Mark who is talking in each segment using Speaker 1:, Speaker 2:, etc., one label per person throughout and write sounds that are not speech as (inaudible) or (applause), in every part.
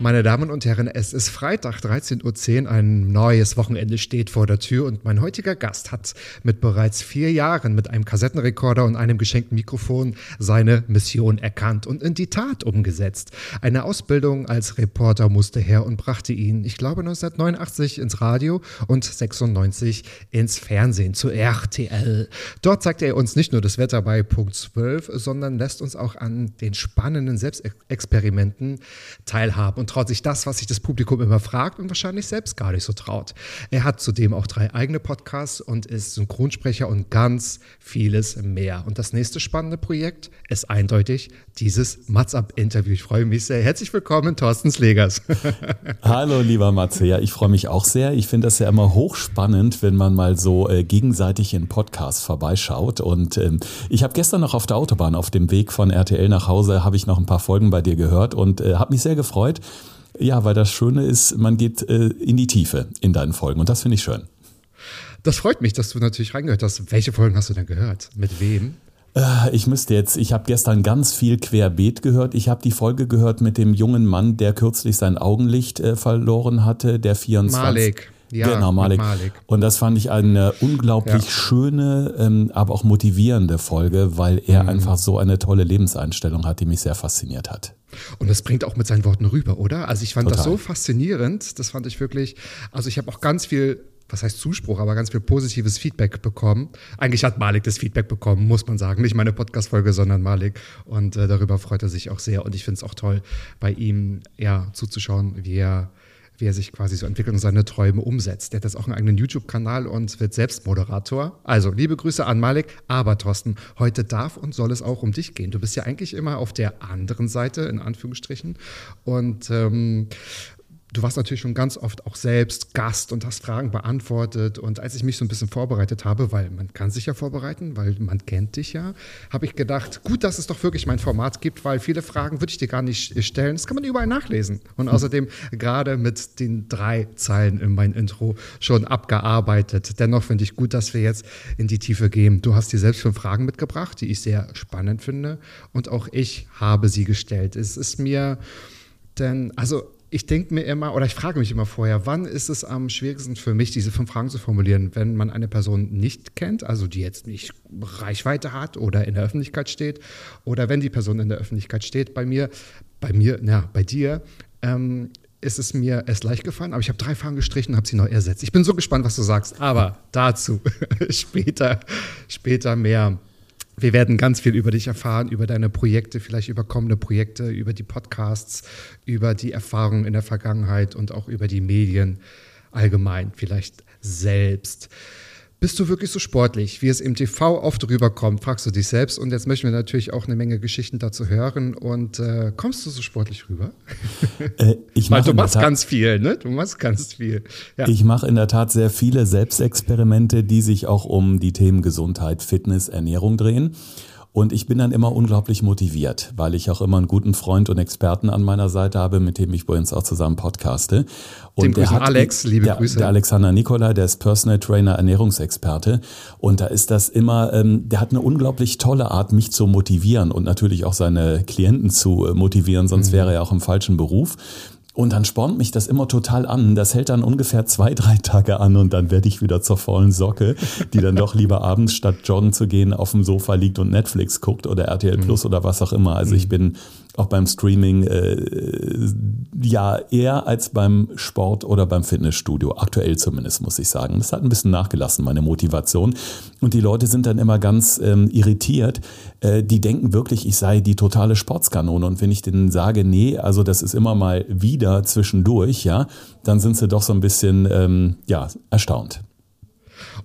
Speaker 1: Meine Damen und Herren, es ist Freitag, 13.10 Uhr, ein neues Wochenende steht vor der Tür und mein heutiger Gast hat mit bereits vier Jahren mit einem Kassettenrekorder und einem geschenkten Mikrofon seine Mission erkannt und in die Tat umgesetzt. Eine Ausbildung als Reporter musste her und brachte ihn, ich glaube 1989 ins Radio und 96 ins Fernsehen zu RTL. Dort zeigt er uns nicht nur das Wetter bei Punkt 12, sondern lässt uns auch an den spannenden Selbstexperimenten teilhaben und traut sich das, was sich das Publikum immer fragt und wahrscheinlich selbst gar nicht so traut. Er hat zudem auch drei eigene Podcasts und ist Synchronsprecher und ganz vieles mehr. Und das nächste spannende Projekt ist eindeutig dieses Mats-Up-Interview. Ich freue mich sehr. Herzlich willkommen, Thorsten Slegers. (laughs)
Speaker 2: Hallo, lieber Matze. Ja, ich freue mich auch sehr. Ich finde das ja immer hochspannend, wenn man mal so äh, gegenseitig in Podcasts vorbeischaut. Und ähm, ich habe gestern noch auf der Autobahn auf dem Weg von RTL nach Hause, habe ich noch ein paar Folgen bei dir gehört und äh, habe mich sehr gefreut. Ja, weil das Schöne ist, man geht äh, in die Tiefe in deinen Folgen und das finde ich schön.
Speaker 1: Das freut mich, dass du natürlich reingehört hast. Welche Folgen hast du denn gehört? Mit wem?
Speaker 2: Äh, Ich müsste jetzt, ich habe gestern ganz viel querbeet gehört. Ich habe die Folge gehört mit dem jungen Mann, der kürzlich sein Augenlicht äh, verloren hatte, der 24.
Speaker 1: Malik. Ja,
Speaker 2: genau, Malik.
Speaker 1: Malik.
Speaker 2: Und das fand ich eine unglaublich
Speaker 1: Ja.
Speaker 2: schöne, ähm, aber auch motivierende Folge, weil er
Speaker 1: Mhm.
Speaker 2: einfach so eine tolle Lebenseinstellung hat, die mich sehr fasziniert hat.
Speaker 1: Und das bringt auch mit seinen Worten rüber, oder? Also ich fand das
Speaker 2: Total.
Speaker 1: so faszinierend. Das fand ich wirklich. Also ich habe auch ganz viel, was heißt Zuspruch, aber ganz viel positives Feedback bekommen. Eigentlich hat Malik das Feedback bekommen, muss man sagen. Nicht meine Podcast-Folge, sondern Malik. Und äh, darüber freut er sich auch sehr. Und ich finde es auch toll, bei ihm ja zuzuschauen, wie er wie er sich quasi so entwickelt und seine Träume umsetzt. Der hat jetzt auch einen eigenen YouTube-Kanal und wird selbst Moderator. Also, liebe Grüße an Malik. Aber Thorsten, heute darf und soll es auch um dich gehen. Du bist ja eigentlich immer auf der anderen Seite, in Anführungsstrichen. Und ähm, Du warst natürlich schon ganz oft auch selbst Gast und hast Fragen beantwortet. Und als ich mich so ein bisschen vorbereitet habe, weil man kann sich ja vorbereiten, weil man kennt dich ja, habe ich gedacht, gut, dass es doch wirklich mein Format gibt, weil viele Fragen würde ich dir gar nicht stellen. Das kann man überall nachlesen. Und außerdem gerade mit den drei Zeilen in mein Intro schon abgearbeitet. Dennoch finde ich gut, dass wir jetzt in die Tiefe gehen. Du hast dir selbst fünf Fragen mitgebracht, die ich sehr spannend finde. Und auch ich habe sie gestellt. Es ist mir denn, also ich denke mir immer, oder ich frage mich immer vorher, wann ist es am schwierigsten für mich, diese fünf Fragen zu formulieren, wenn man eine Person nicht kennt, also die jetzt nicht Reichweite hat oder in der Öffentlichkeit steht, oder wenn die Person in der Öffentlichkeit steht, bei mir, bei mir, na, bei dir, ähm, ist es mir erst leicht gefallen, aber ich habe drei Fragen gestrichen und habe sie neu ersetzt. Ich bin so gespannt, was du sagst, aber dazu (laughs) später, später mehr. Wir werden ganz viel über dich erfahren, über deine Projekte, vielleicht über kommende Projekte, über die Podcasts, über die Erfahrungen in der Vergangenheit und auch über die Medien allgemein, vielleicht selbst. Bist du wirklich so sportlich, wie es im TV oft rüberkommt, fragst du dich selbst. Und jetzt möchten wir natürlich auch eine Menge Geschichten dazu hören. Und äh, kommst du so sportlich rüber? (laughs)
Speaker 2: Äh, ich
Speaker 1: Weil
Speaker 2: mache
Speaker 1: du machst
Speaker 2: Tat-
Speaker 1: ganz viel, ne? Du machst ganz viel. Ja.
Speaker 2: Ich mache in der Tat sehr viele Selbstexperimente, die sich auch um die Themen Gesundheit, Fitness, Ernährung drehen. Und ich bin dann immer unglaublich motiviert, weil ich auch immer einen guten Freund und Experten an meiner Seite habe, mit dem ich übrigens auch zusammen podcaste. Und
Speaker 1: Dem
Speaker 2: der
Speaker 1: grüßen Alex, liebe
Speaker 2: der,
Speaker 1: Grüße.
Speaker 2: Der Alexander Nikola, der ist Personal Trainer, Ernährungsexperte. Und da ist das immer, ähm, der hat eine unglaublich tolle Art, mich zu motivieren und natürlich auch seine Klienten zu äh, motivieren, sonst wäre er auch im falschen Beruf. Und dann spornt mich das immer total an. Das hält dann ungefähr zwei, drei Tage an und dann werde ich wieder zur faulen Socke, die dann doch lieber abends statt joggen zu gehen auf dem Sofa liegt und Netflix guckt oder RTL Plus oder was auch immer. Also ich bin auch beim Streaming, äh, ja, eher als beim Sport oder beim Fitnessstudio. Aktuell zumindest, muss ich sagen. Das hat ein bisschen nachgelassen, meine Motivation. Und die Leute sind dann immer ganz ähm, irritiert. Äh, die denken wirklich, ich sei die totale Sportskanone. Und wenn ich denen sage, nee, also das ist immer mal wieder zwischendurch, ja, dann sind sie doch so ein bisschen, ähm, ja, erstaunt.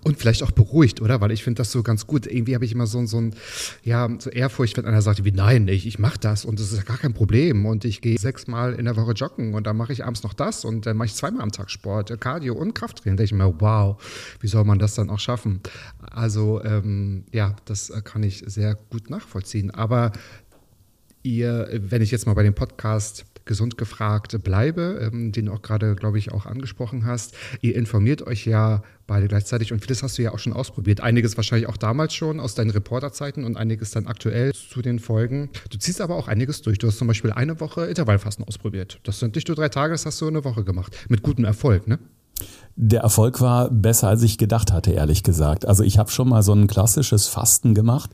Speaker 1: Und vielleicht auch beruhigt, oder? Weil ich finde das so ganz gut. Irgendwie habe ich immer so, so ein, ja, so Ehrfurcht, wenn einer sagt, wie nein, ich, ich mache das und das ist ja gar kein Problem. Und ich gehe sechsmal in der Woche joggen und dann mache ich abends noch das und dann mache ich zweimal am Tag Sport, Cardio und Krafttraining. Da denke ich mir, wow, wie soll man das dann auch schaffen? Also, ähm, ja, das kann ich sehr gut nachvollziehen. Aber ihr, wenn ich jetzt mal bei dem Podcast gesund gefragt bleibe, ähm, den du auch gerade, glaube ich, auch angesprochen hast. Ihr informiert euch ja beide gleichzeitig und vieles hast du ja auch schon ausprobiert. Einiges wahrscheinlich auch damals schon aus deinen Reporterzeiten und einiges dann aktuell zu den Folgen. Du ziehst aber auch einiges durch. Du hast zum Beispiel eine Woche Intervallfasten ausprobiert. Das sind nicht nur drei Tage, das hast du eine Woche gemacht. Mit gutem Erfolg, ne?
Speaker 2: Der Erfolg war besser, als ich gedacht hatte, ehrlich gesagt. Also ich habe schon mal so ein klassisches Fasten gemacht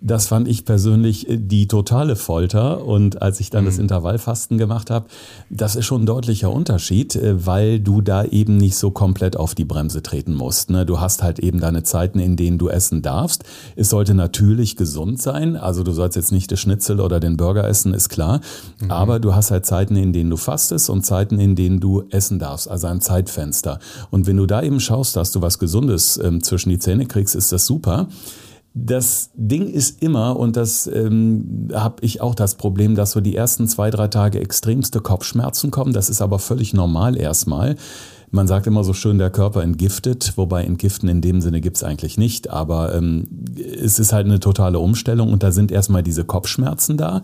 Speaker 2: das fand ich persönlich äh, die totale Folter. Und als ich dann mhm. das Intervallfasten gemacht habe, das ist schon ein deutlicher Unterschied, äh, weil du da eben nicht so komplett auf die Bremse treten musst. Ne? Du hast halt eben deine Zeiten, in denen du essen darfst. Es sollte natürlich gesund sein. Also du sollst jetzt nicht das Schnitzel oder den Burger essen, ist klar. Mhm. Aber du hast halt Zeiten, in denen du fastest und Zeiten, in denen du essen darfst. Also ein Zeitfenster. Und wenn du da eben schaust, dass du was Gesundes ähm, zwischen die Zähne kriegst, ist das super. Das Ding ist immer, und das ähm, habe ich auch das Problem, dass so die ersten zwei, drei Tage extremste Kopfschmerzen kommen. Das ist aber völlig normal erstmal. Man sagt immer so schön, der Körper entgiftet, wobei entgiften in dem Sinne gibt's eigentlich nicht, aber ähm, es ist halt eine totale Umstellung und da sind erstmal diese Kopfschmerzen da.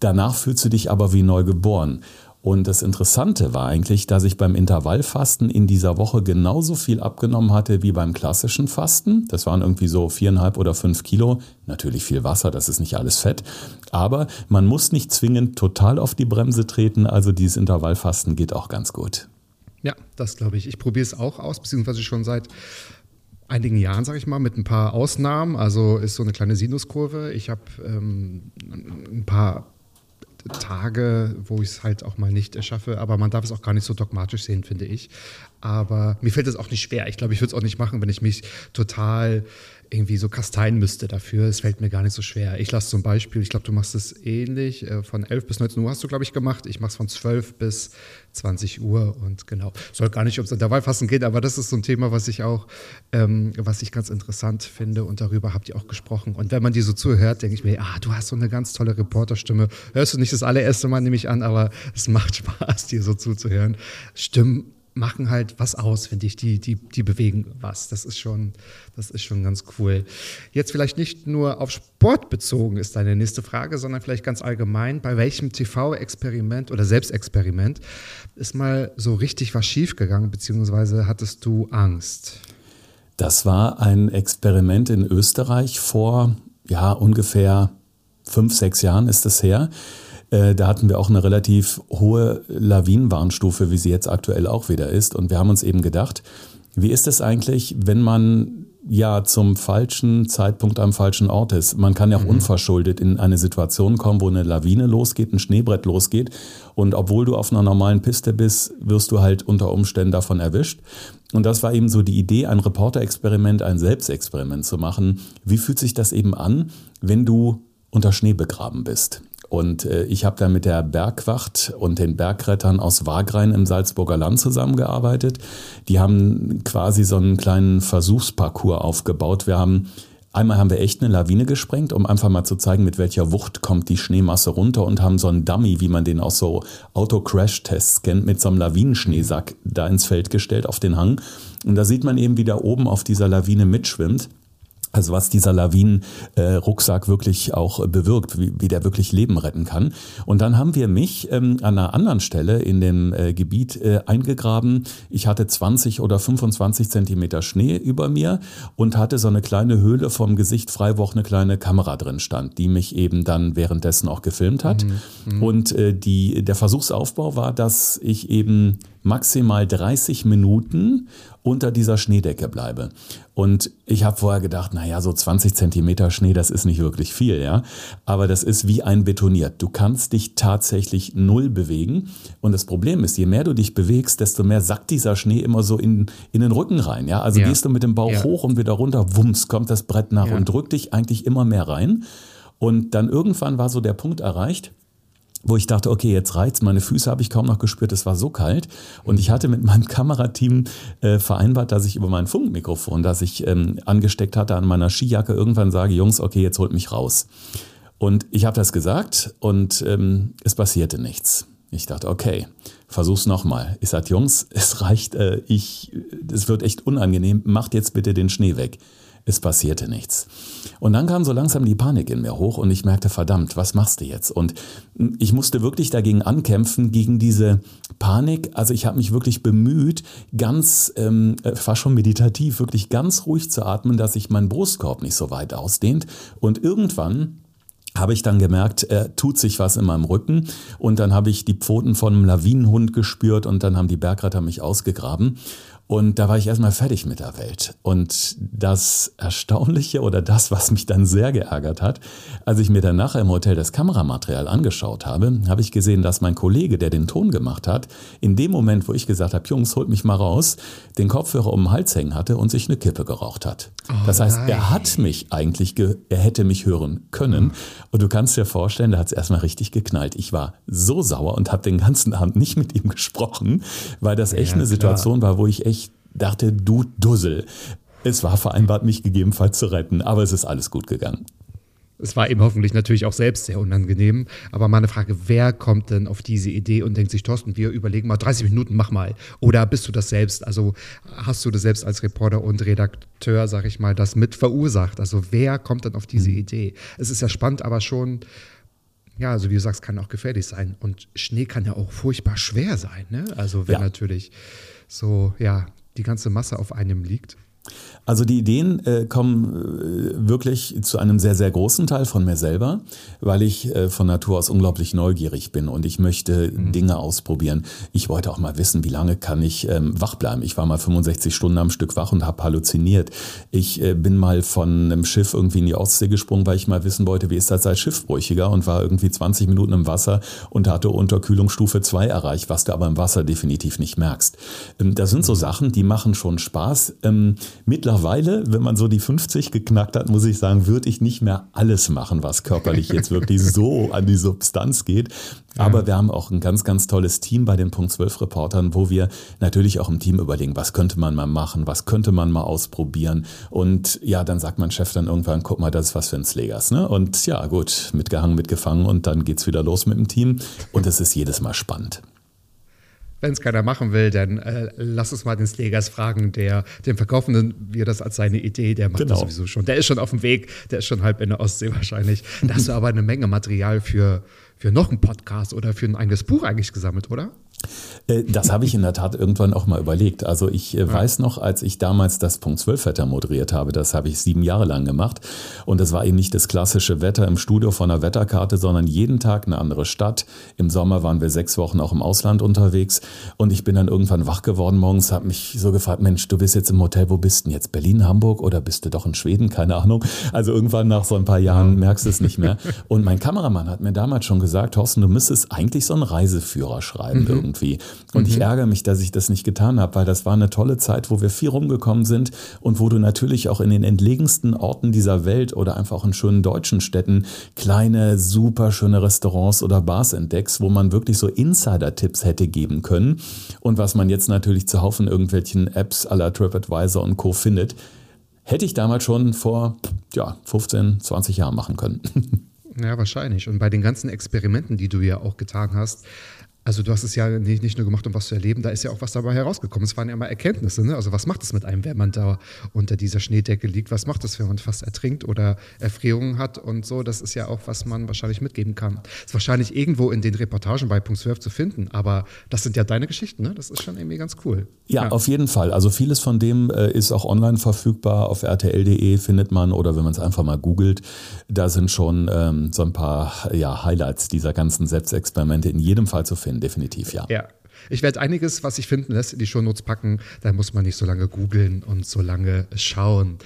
Speaker 2: Danach fühlst du dich aber wie neu geboren. Und das Interessante war eigentlich, dass ich beim Intervallfasten in dieser Woche genauso viel abgenommen hatte wie beim klassischen Fasten. Das waren irgendwie so viereinhalb oder fünf Kilo. Natürlich viel Wasser, das ist nicht alles Fett. Aber man muss nicht zwingend total auf die Bremse treten. Also dieses Intervallfasten geht auch ganz gut.
Speaker 1: Ja, das glaube ich. Ich probiere es auch aus, beziehungsweise schon seit einigen Jahren, sage ich mal, mit ein paar Ausnahmen. Also ist so eine kleine Sinuskurve. Ich habe ähm, ein paar Tage, wo ich es halt auch mal nicht erschaffe. Aber man darf es auch gar nicht so dogmatisch sehen, finde ich. Aber mir fällt es auch nicht schwer. Ich glaube, ich würde es auch nicht machen, wenn ich mich total irgendwie so kasteien müsste dafür. Es fällt mir gar nicht so schwer. Ich lasse zum Beispiel, ich glaube, du machst es ähnlich, äh, von 11 bis 19 Uhr hast du, glaube ich, gemacht. Ich mache es von 12 bis 20 Uhr und genau. Soll gar nicht ums Intervallfassen gehen, aber das ist so ein Thema, was ich auch, ähm, was ich ganz interessant finde und darüber habt ihr auch gesprochen. Und wenn man dir so zuhört, denke ich mir, ah, du hast so eine ganz tolle Reporterstimme. Hörst du nicht das allererste Mal, nehme ich an, aber es macht (laughs) Spaß, dir so zuzuhören. Stimmen machen halt was aus, finde ich. Die, die, die bewegen was. Das ist schon, das ist schon ganz cool. Jetzt vielleicht nicht nur auf Sport bezogen ist deine nächste Frage, sondern vielleicht ganz allgemein. Bei welchem TV-Experiment oder Selbstexperiment ist mal so richtig was schiefgegangen, beziehungsweise hattest du Angst?
Speaker 2: Das war ein Experiment in Österreich vor, ja, ungefähr fünf, sechs Jahren ist es her. Äh, da hatten wir auch eine relativ hohe Lawinenwarnstufe, wie sie jetzt aktuell auch wieder ist. Und wir haben uns eben gedacht, wie ist es eigentlich, wenn man ja zum falschen Zeitpunkt am falschen Ort ist. Man kann ja auch mhm. unverschuldet in eine Situation kommen, wo eine Lawine losgeht, ein Schneebrett losgeht und obwohl du auf einer normalen Piste bist, wirst du halt unter Umständen davon erwischt. Und das war eben so die Idee, ein Reporterexperiment, ein Selbstexperiment zu machen. Wie fühlt sich das eben an, wenn du unter Schnee begraben bist? Und äh, ich habe da mit der Bergwacht und den Bergrettern aus Wagrain im Salzburger Land zusammengearbeitet. Die haben quasi so einen kleinen Versuchsparcours aufgebaut. Wir haben Einmal haben wir echt eine Lawine gesprengt, um einfach mal zu zeigen, mit welcher Wucht kommt die Schneemasse runter und haben so einen Dummy, wie man den aus so Auto-Crash-Tests kennt, mit so einem Lawinenschneesack da ins Feld gestellt auf den Hang. Und da sieht man eben, wie da oben auf dieser Lawine mitschwimmt. Also was dieser Lawinen-Rucksack äh, wirklich auch äh, bewirkt, wie, wie der wirklich Leben retten kann. Und dann haben wir mich ähm, an einer anderen Stelle in dem äh, Gebiet äh, eingegraben. Ich hatte 20 oder 25 Zentimeter Schnee über mir und hatte so eine kleine Höhle vom Gesicht frei, wo auch eine kleine Kamera drin stand, die mich eben dann währenddessen auch gefilmt hat. Mhm. Mhm. Und äh, die, der Versuchsaufbau war, dass ich eben maximal 30 Minuten unter dieser Schneedecke bleibe. Und ich habe vorher gedacht, naja, so 20 Zentimeter Schnee, das ist nicht wirklich viel, ja. Aber das ist wie ein betoniert. Du kannst dich tatsächlich null bewegen. Und das Problem ist, je mehr du dich bewegst, desto mehr sackt dieser Schnee immer so in, in den Rücken rein, ja. Also
Speaker 1: Ja.
Speaker 2: gehst du mit dem Bauch
Speaker 1: Ja.
Speaker 2: hoch und wieder runter, wumms, kommt das Brett nach
Speaker 1: Ja.
Speaker 2: und drückt dich eigentlich immer mehr rein. Und dann irgendwann war so der Punkt erreicht, wo ich dachte, okay, jetzt reizt, meine Füße habe ich kaum noch gespürt, es war so kalt. Und ich hatte mit meinem (laughs) Kamerateam äh, vereinbart, dass ich über mein Funkmikrofon, das ich ähm, angesteckt hatte an meiner Skijacke, irgendwann sage, Jungs, okay, jetzt holt mich raus. Und ich habe das gesagt und ähm, es passierte nichts. Ich dachte, okay, versuch's nochmal. Ich sagte, Jungs, (laughs) es reicht, äh, ich, es wird echt unangenehm, macht jetzt bitte den Schnee weg. Es passierte nichts. Und dann kam so langsam die Panik in mir hoch und ich merkte, verdammt, was machst du jetzt? Und ich musste wirklich dagegen ankämpfen, gegen diese Panik. Also ich habe mich wirklich bemüht, ganz, ähm, äh, fast schon meditativ, wirklich ganz ruhig zu atmen, dass sich mein Brustkorb nicht so weit ausdehnt. Und irgendwann habe ich dann gemerkt, äh, tut sich was in meinem Rücken und dann habe ich die Pfoten von einem Lawinenhund gespürt und dann haben die Bergretter mich ausgegraben und da war ich erstmal fertig mit der Welt. Und das Erstaunliche oder das, was mich dann sehr geärgert hat, als ich mir dann nachher im Hotel das Kameramaterial angeschaut habe, habe ich gesehen, dass mein Kollege, der den Ton gemacht hat, in dem Moment, wo ich gesagt habe, Jungs, holt mich mal raus, den Kopfhörer um den Hals hängen hatte und sich eine Kippe geraucht hat. das heißt, er
Speaker 1: nein.
Speaker 2: hat mich eigentlich, ge er hätte mich hören können. Und du kannst dir vorstellen, da hat es erstmal richtig geknallt. Ich war so sauer und habe den ganzen Abend nicht mit ihm gesprochen, weil das echt
Speaker 1: Ja,
Speaker 2: eine
Speaker 1: klar.
Speaker 2: Situation war, wo ich echt dachte, du Dussel. Es war vereinbart, mich gegebenenfalls zu retten, aber es ist alles gut gegangen.
Speaker 1: Es war ihm hoffentlich natürlich auch selbst sehr unangenehm. Aber meine Frage, wer kommt denn auf diese Idee und denkt sich, Thorsten, wir überlegen mal 30 Minuten, mach mal. Oder bist du das selbst? Also hast du das selbst als Reporter und Redakteur, sag ich mal, das mit verursacht? Also wer kommt denn auf diese Idee? Es ist ja spannend, aber schon, ja, also wie du sagst, kann auch gefährlich sein. Und Schnee kann ja auch furchtbar schwer sein, ne? Also wenn
Speaker 2: Ja.
Speaker 1: natürlich so, ja, die ganze Masse auf einem liegt.
Speaker 2: Also die Ideen äh, kommen äh, wirklich zu einem sehr, sehr großen Teil von mir selber, weil ich äh, von Natur aus unglaublich neugierig bin und ich möchte Dinge ausprobieren. Ich wollte auch mal wissen, wie lange kann ich ähm, wach bleiben. Ich war mal 65 Stunden am Stück wach und habe halluziniert. Ich äh, bin mal von einem Schiff irgendwie in die Ostsee gesprungen, weil ich mal wissen wollte, wie ist das als Schiffbrüchiger und war irgendwie 20 Minuten im Wasser und hatte Unterkühlungsstufe 2 erreicht, was du aber im Wasser definitiv nicht merkst. Ähm, das sind so Sachen, die machen schon Spaß. Ähm, mittlerweile, wenn man so die 50 geknackt hat, muss ich sagen, würde ich nicht mehr alles machen, was körperlich jetzt wirklich so an die Substanz geht. Aber wir haben auch ein ganz, ganz tolles Team bei den Punkt 12 Reportern, wo wir natürlich auch im Team überlegen, was könnte man mal machen, was könnte man mal ausprobieren. Und ja, dann sagt mein Chef dann irgendwann, guck mal, das ist was für ein Slegers. Ne? Und ja, gut, mitgehangen, mitgefangen und dann geht's wieder los mit dem Team. Und es ist jedes Mal spannend.
Speaker 1: Wenn es keiner machen will, dann äh, lass uns mal den Slegers fragen, der dem Verkaufenden wir das als seine Idee, der macht
Speaker 2: Genau.
Speaker 1: das sowieso schon. Der ist schon auf dem Weg, der ist schon halb in der Ostsee wahrscheinlich. Da hast du (laughs) aber eine Menge Material für, für noch einen Podcast oder für ein eigenes Buch eigentlich gesammelt, oder?
Speaker 2: Äh, Das habe ich in der Tat irgendwann auch mal überlegt. Also ich äh, weiß noch, als ich damals das Punkt 12 Wetter moderiert habe, das habe ich sieben Jahre lang gemacht. Und das war eben nicht das klassische Wetter im Studio von einer Wetterkarte, sondern jeden Tag eine andere Stadt. Im Sommer waren wir sechs Wochen auch im Ausland unterwegs. Und ich bin dann irgendwann wach geworden morgens, habe mich so gefragt, Mensch, du bist jetzt im Hotel, wo bist du denn jetzt? Berlin, Hamburg oder bist du doch in Schweden? Keine Ahnung. Also irgendwann nach so ein paar Jahren merkst du es nicht mehr. (laughs) Und mein Kameramann hat mir damals schon gesagt, Thorsten, du müsstest eigentlich so einen Reiseführer schreiben irgendwie. Und ich ärgere mich, dass ich das nicht getan habe, weil das war eine tolle Zeit, wo wir viel rumgekommen sind und wo du natürlich auch in den entlegensten Orten dieser Welt oder einfach auch in schönen deutschen Städten kleine, super schöne Restaurants oder Bars entdeckst, wo man wirklich so Insider-Tipps hätte geben können. Und was man jetzt natürlich zuhauf in irgendwelchen Apps la TripAdvisor und Co. findet, hätte ich damals schon vor ja, 15, 20 Jahren machen können. (laughs)
Speaker 1: Ja, wahrscheinlich. Und bei den ganzen Experimenten, die du ja auch getan hast, also du hast es ja nicht, nicht nur gemacht, um was zu erleben, da ist ja auch was dabei herausgekommen. Es waren ja immer Erkenntnisse. Ne? Also was macht es mit einem, wenn man da unter dieser Schneedecke liegt? Was macht es, wenn man fast ertrinkt oder Erfrierungen hat und so? Das ist ja auch, was man wahrscheinlich mitgeben kann. Ist wahrscheinlich irgendwo in den Reportagen bei Punkt 12 zu finden, aber das sind ja deine Geschichten. Ne? Das ist schon irgendwie ganz cool.
Speaker 2: Ja, auf jeden Fall. Also vieles von dem äh, ist auch online verfügbar. Auf rtl.de findet man oder wenn man es einfach mal googelt, da sind schon ähm, so ein paar ja, Highlights dieser ganzen Selbstexperimente in jedem Fall zu finden, definitiv ja.
Speaker 1: Ja. Ich werde einiges, was ich finden lässt, in die Shownotes packen. Da muss man nicht so lange googeln und so lange schauen.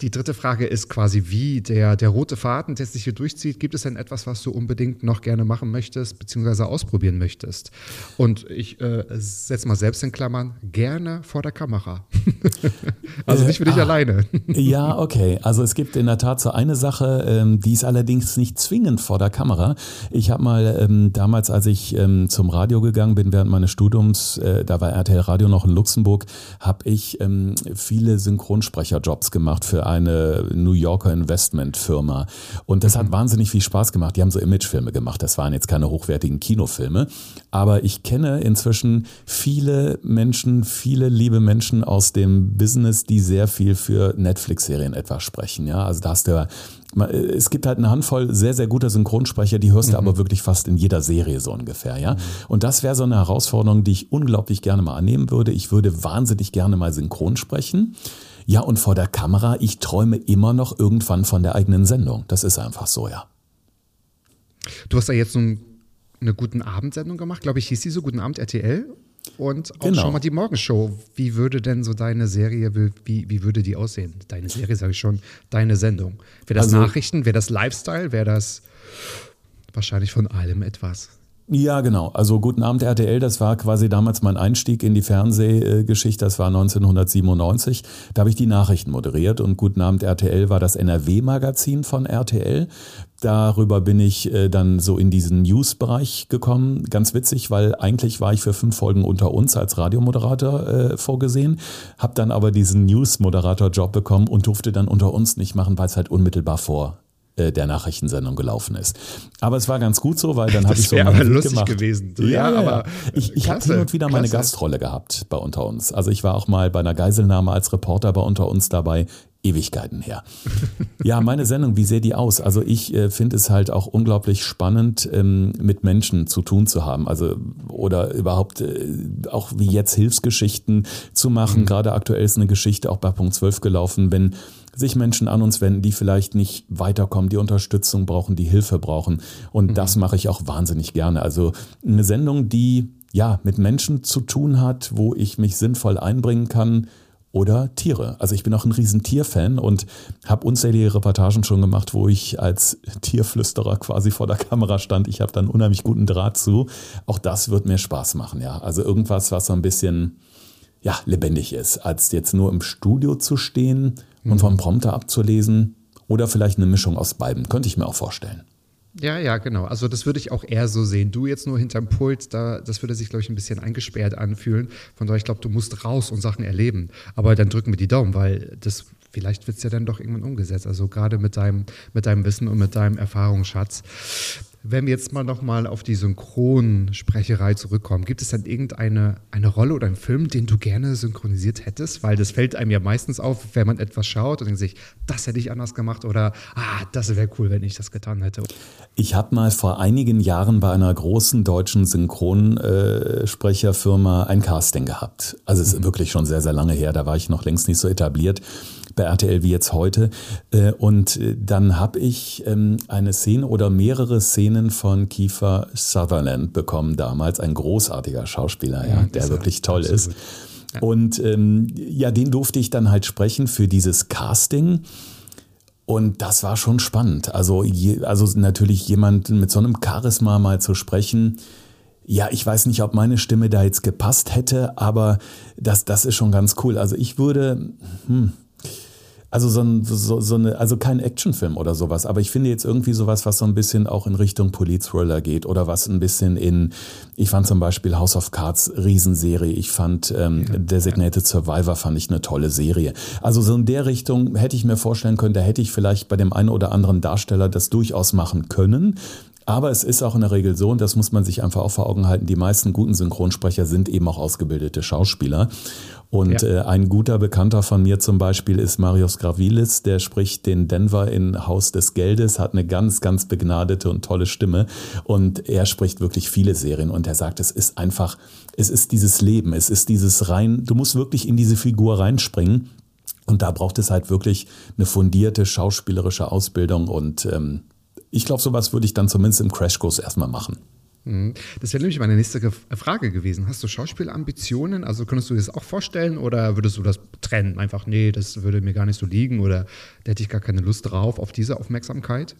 Speaker 1: Die dritte Frage ist quasi, wie der, der rote Faden, der sich hier durchzieht. Gibt es denn etwas, was du unbedingt noch gerne machen möchtest, beziehungsweise ausprobieren möchtest? Und ich äh, setze mal selbst in Klammern, gerne vor der Kamera. (laughs) also nicht für dich
Speaker 2: ah,
Speaker 1: alleine. (laughs)
Speaker 2: ja, okay. Also es gibt in der Tat so eine Sache, ähm, die ist allerdings nicht zwingend vor der Kamera. Ich habe mal ähm, damals, als ich ähm, zum Radio gegangen bin während meines Studiums, äh, da war RTL Radio noch in Luxemburg, habe ich ähm, viele Synchronsprecherjobs gemacht für eine New Yorker Investmentfirma. Und das mhm. hat wahnsinnig viel Spaß gemacht. Die haben so Imagefilme gemacht. Das waren jetzt keine hochwertigen Kinofilme. Aber ich kenne inzwischen viele Menschen, viele liebe Menschen aus dem Business, die sehr viel für Netflix-Serien etwa sprechen. Ja, also da hast du ja es gibt halt eine Handvoll sehr, sehr guter Synchronsprecher, die hörst du mhm. aber wirklich fast in jeder Serie so ungefähr, ja. Mhm. Und das wäre so eine Herausforderung, die ich unglaublich gerne mal annehmen würde. Ich würde wahnsinnig gerne mal synchron sprechen. Ja, und vor der Kamera, ich träume immer noch irgendwann von der eigenen Sendung. Das ist einfach so, ja.
Speaker 1: Du hast da jetzt so eine guten Abendsendung gemacht, glaube ich, hieß die so Guten Abend RTL und auch genau. schon mal die Morgenshow. Wie würde denn so deine Serie, wie, wie würde die aussehen? Deine Serie, sage ich schon, deine Sendung. Wäre das also, Nachrichten, wäre das Lifestyle, wäre das wahrscheinlich von allem etwas?
Speaker 2: Ja, genau. Also Guten Abend RTL, das war quasi damals mein Einstieg in die Fernsehgeschichte. Das war 1997. Da habe ich die Nachrichten moderiert und Guten Abend RTL war das NRW-Magazin von RTL. Darüber bin ich äh, dann so in diesen News-Bereich gekommen. Ganz witzig, weil eigentlich war ich für fünf Folgen unter uns als Radiomoderator äh, vorgesehen, habe dann aber diesen News-Moderator-Job bekommen und durfte dann unter uns nicht machen, weil es halt unmittelbar vor äh, der Nachrichtensendung gelaufen ist. Aber es war ganz gut so, weil dann habe ich so
Speaker 1: aber lustig gemacht. gewesen.
Speaker 2: Ja, ja, ja. aber ich, ich habe hin und wieder klasse. meine Gastrolle gehabt bei Unter uns. Also ich war auch mal bei einer Geiselnahme als Reporter bei Unter uns dabei. Ewigkeiten her. Ja, meine Sendung, wie sähe die aus? Also ich äh, finde es halt auch unglaublich spannend, ähm, mit Menschen zu tun zu haben. Also oder überhaupt äh, auch wie jetzt Hilfsgeschichten zu machen. Mhm. Gerade aktuell ist eine Geschichte auch bei Punkt 12 gelaufen, wenn sich Menschen an uns wenden, die vielleicht nicht weiterkommen, die Unterstützung brauchen, die Hilfe brauchen. Und mhm. das mache ich auch wahnsinnig gerne. Also eine Sendung, die ja mit Menschen zu tun hat, wo ich mich sinnvoll einbringen kann oder Tiere. Also ich bin auch ein riesen Tierfan und habe unzählige Reportagen schon gemacht, wo ich als Tierflüsterer quasi vor der Kamera stand. Ich habe dann unheimlich guten Draht zu. Auch das wird mir Spaß machen, ja. Also irgendwas, was so ein bisschen ja, lebendig ist, als jetzt nur im Studio zu stehen und vom Prompter abzulesen oder vielleicht eine Mischung aus beiden, könnte ich mir auch vorstellen.
Speaker 1: Ja, ja, genau. Also das würde ich auch eher so sehen. Du jetzt nur hinterm Pult, da, das würde sich, glaube ich, ein bisschen eingesperrt anfühlen. Von daher, ich glaube, du musst raus und Sachen erleben. Aber dann drücken wir die Daumen, weil das vielleicht wird es ja dann doch irgendwann umgesetzt. Also gerade mit deinem, mit deinem Wissen und mit deinem Erfahrungsschatz. Wenn wir jetzt mal nochmal auf die Synchronsprecherei zurückkommen, gibt es dann irgendeine eine Rolle oder einen Film, den du gerne synchronisiert hättest? Weil das fällt einem ja meistens auf, wenn man etwas schaut und denkt sich, das hätte ich anders gemacht oder ah, das wäre cool, wenn ich das getan hätte.
Speaker 2: Ich habe mal vor einigen Jahren bei einer großen deutschen Synchronsprecherfirma ein Casting gehabt. Also es ist mhm. wirklich schon sehr, sehr lange her, da war ich noch längst nicht so etabliert bei RTL wie jetzt heute. Äh, und äh, dann habe ich ähm, eine Szene oder mehrere Szenen von Kiefer Sutherland bekommen damals, ein großartiger Schauspieler, ja, der wirklich toll absolut. ist. Und ähm, ja, den durfte ich dann halt sprechen für dieses Casting. Und das war schon spannend. Also, je, also natürlich jemanden mit so einem Charisma mal zu sprechen. Ja, ich weiß nicht, ob meine Stimme da jetzt gepasst hätte, aber das, das ist schon ganz cool. Also ich würde, hm, also so, ein, so, so eine, also kein Actionfilm oder sowas, aber ich finde jetzt irgendwie sowas, was so ein bisschen auch in Richtung Polit-Thriller geht oder was ein bisschen in, ich fand zum Beispiel House of Cards Riesenserie, ich fand ähm, ja. Designated Survivor fand ich eine tolle Serie. Also so in der Richtung hätte ich mir vorstellen können, da hätte ich vielleicht bei dem einen oder anderen Darsteller das durchaus machen können. Aber es ist auch in der Regel so, und das muss man sich einfach auch vor Augen halten, die meisten guten Synchronsprecher sind eben auch ausgebildete Schauspieler. Und ja. äh, ein guter Bekannter von mir zum Beispiel ist Marius Gravilis, der spricht den Denver in Haus des Geldes, hat eine ganz, ganz begnadete und tolle Stimme. Und er spricht wirklich viele Serien und er sagt, es ist einfach, es ist dieses Leben, es ist dieses rein, du musst wirklich in diese Figur reinspringen. Und da braucht es halt wirklich eine fundierte schauspielerische Ausbildung und ähm, ich glaube, sowas würde ich dann zumindest im Crashkurs erstmal machen.
Speaker 1: Mhm. Das wäre nämlich meine nächste Frage gewesen. Hast du Schauspielambitionen? Also könntest du dir das auch vorstellen oder würdest du das trennen? Einfach, nee, das würde mir gar nicht so liegen oder da hätte ich gar keine Lust drauf, auf diese Aufmerksamkeit?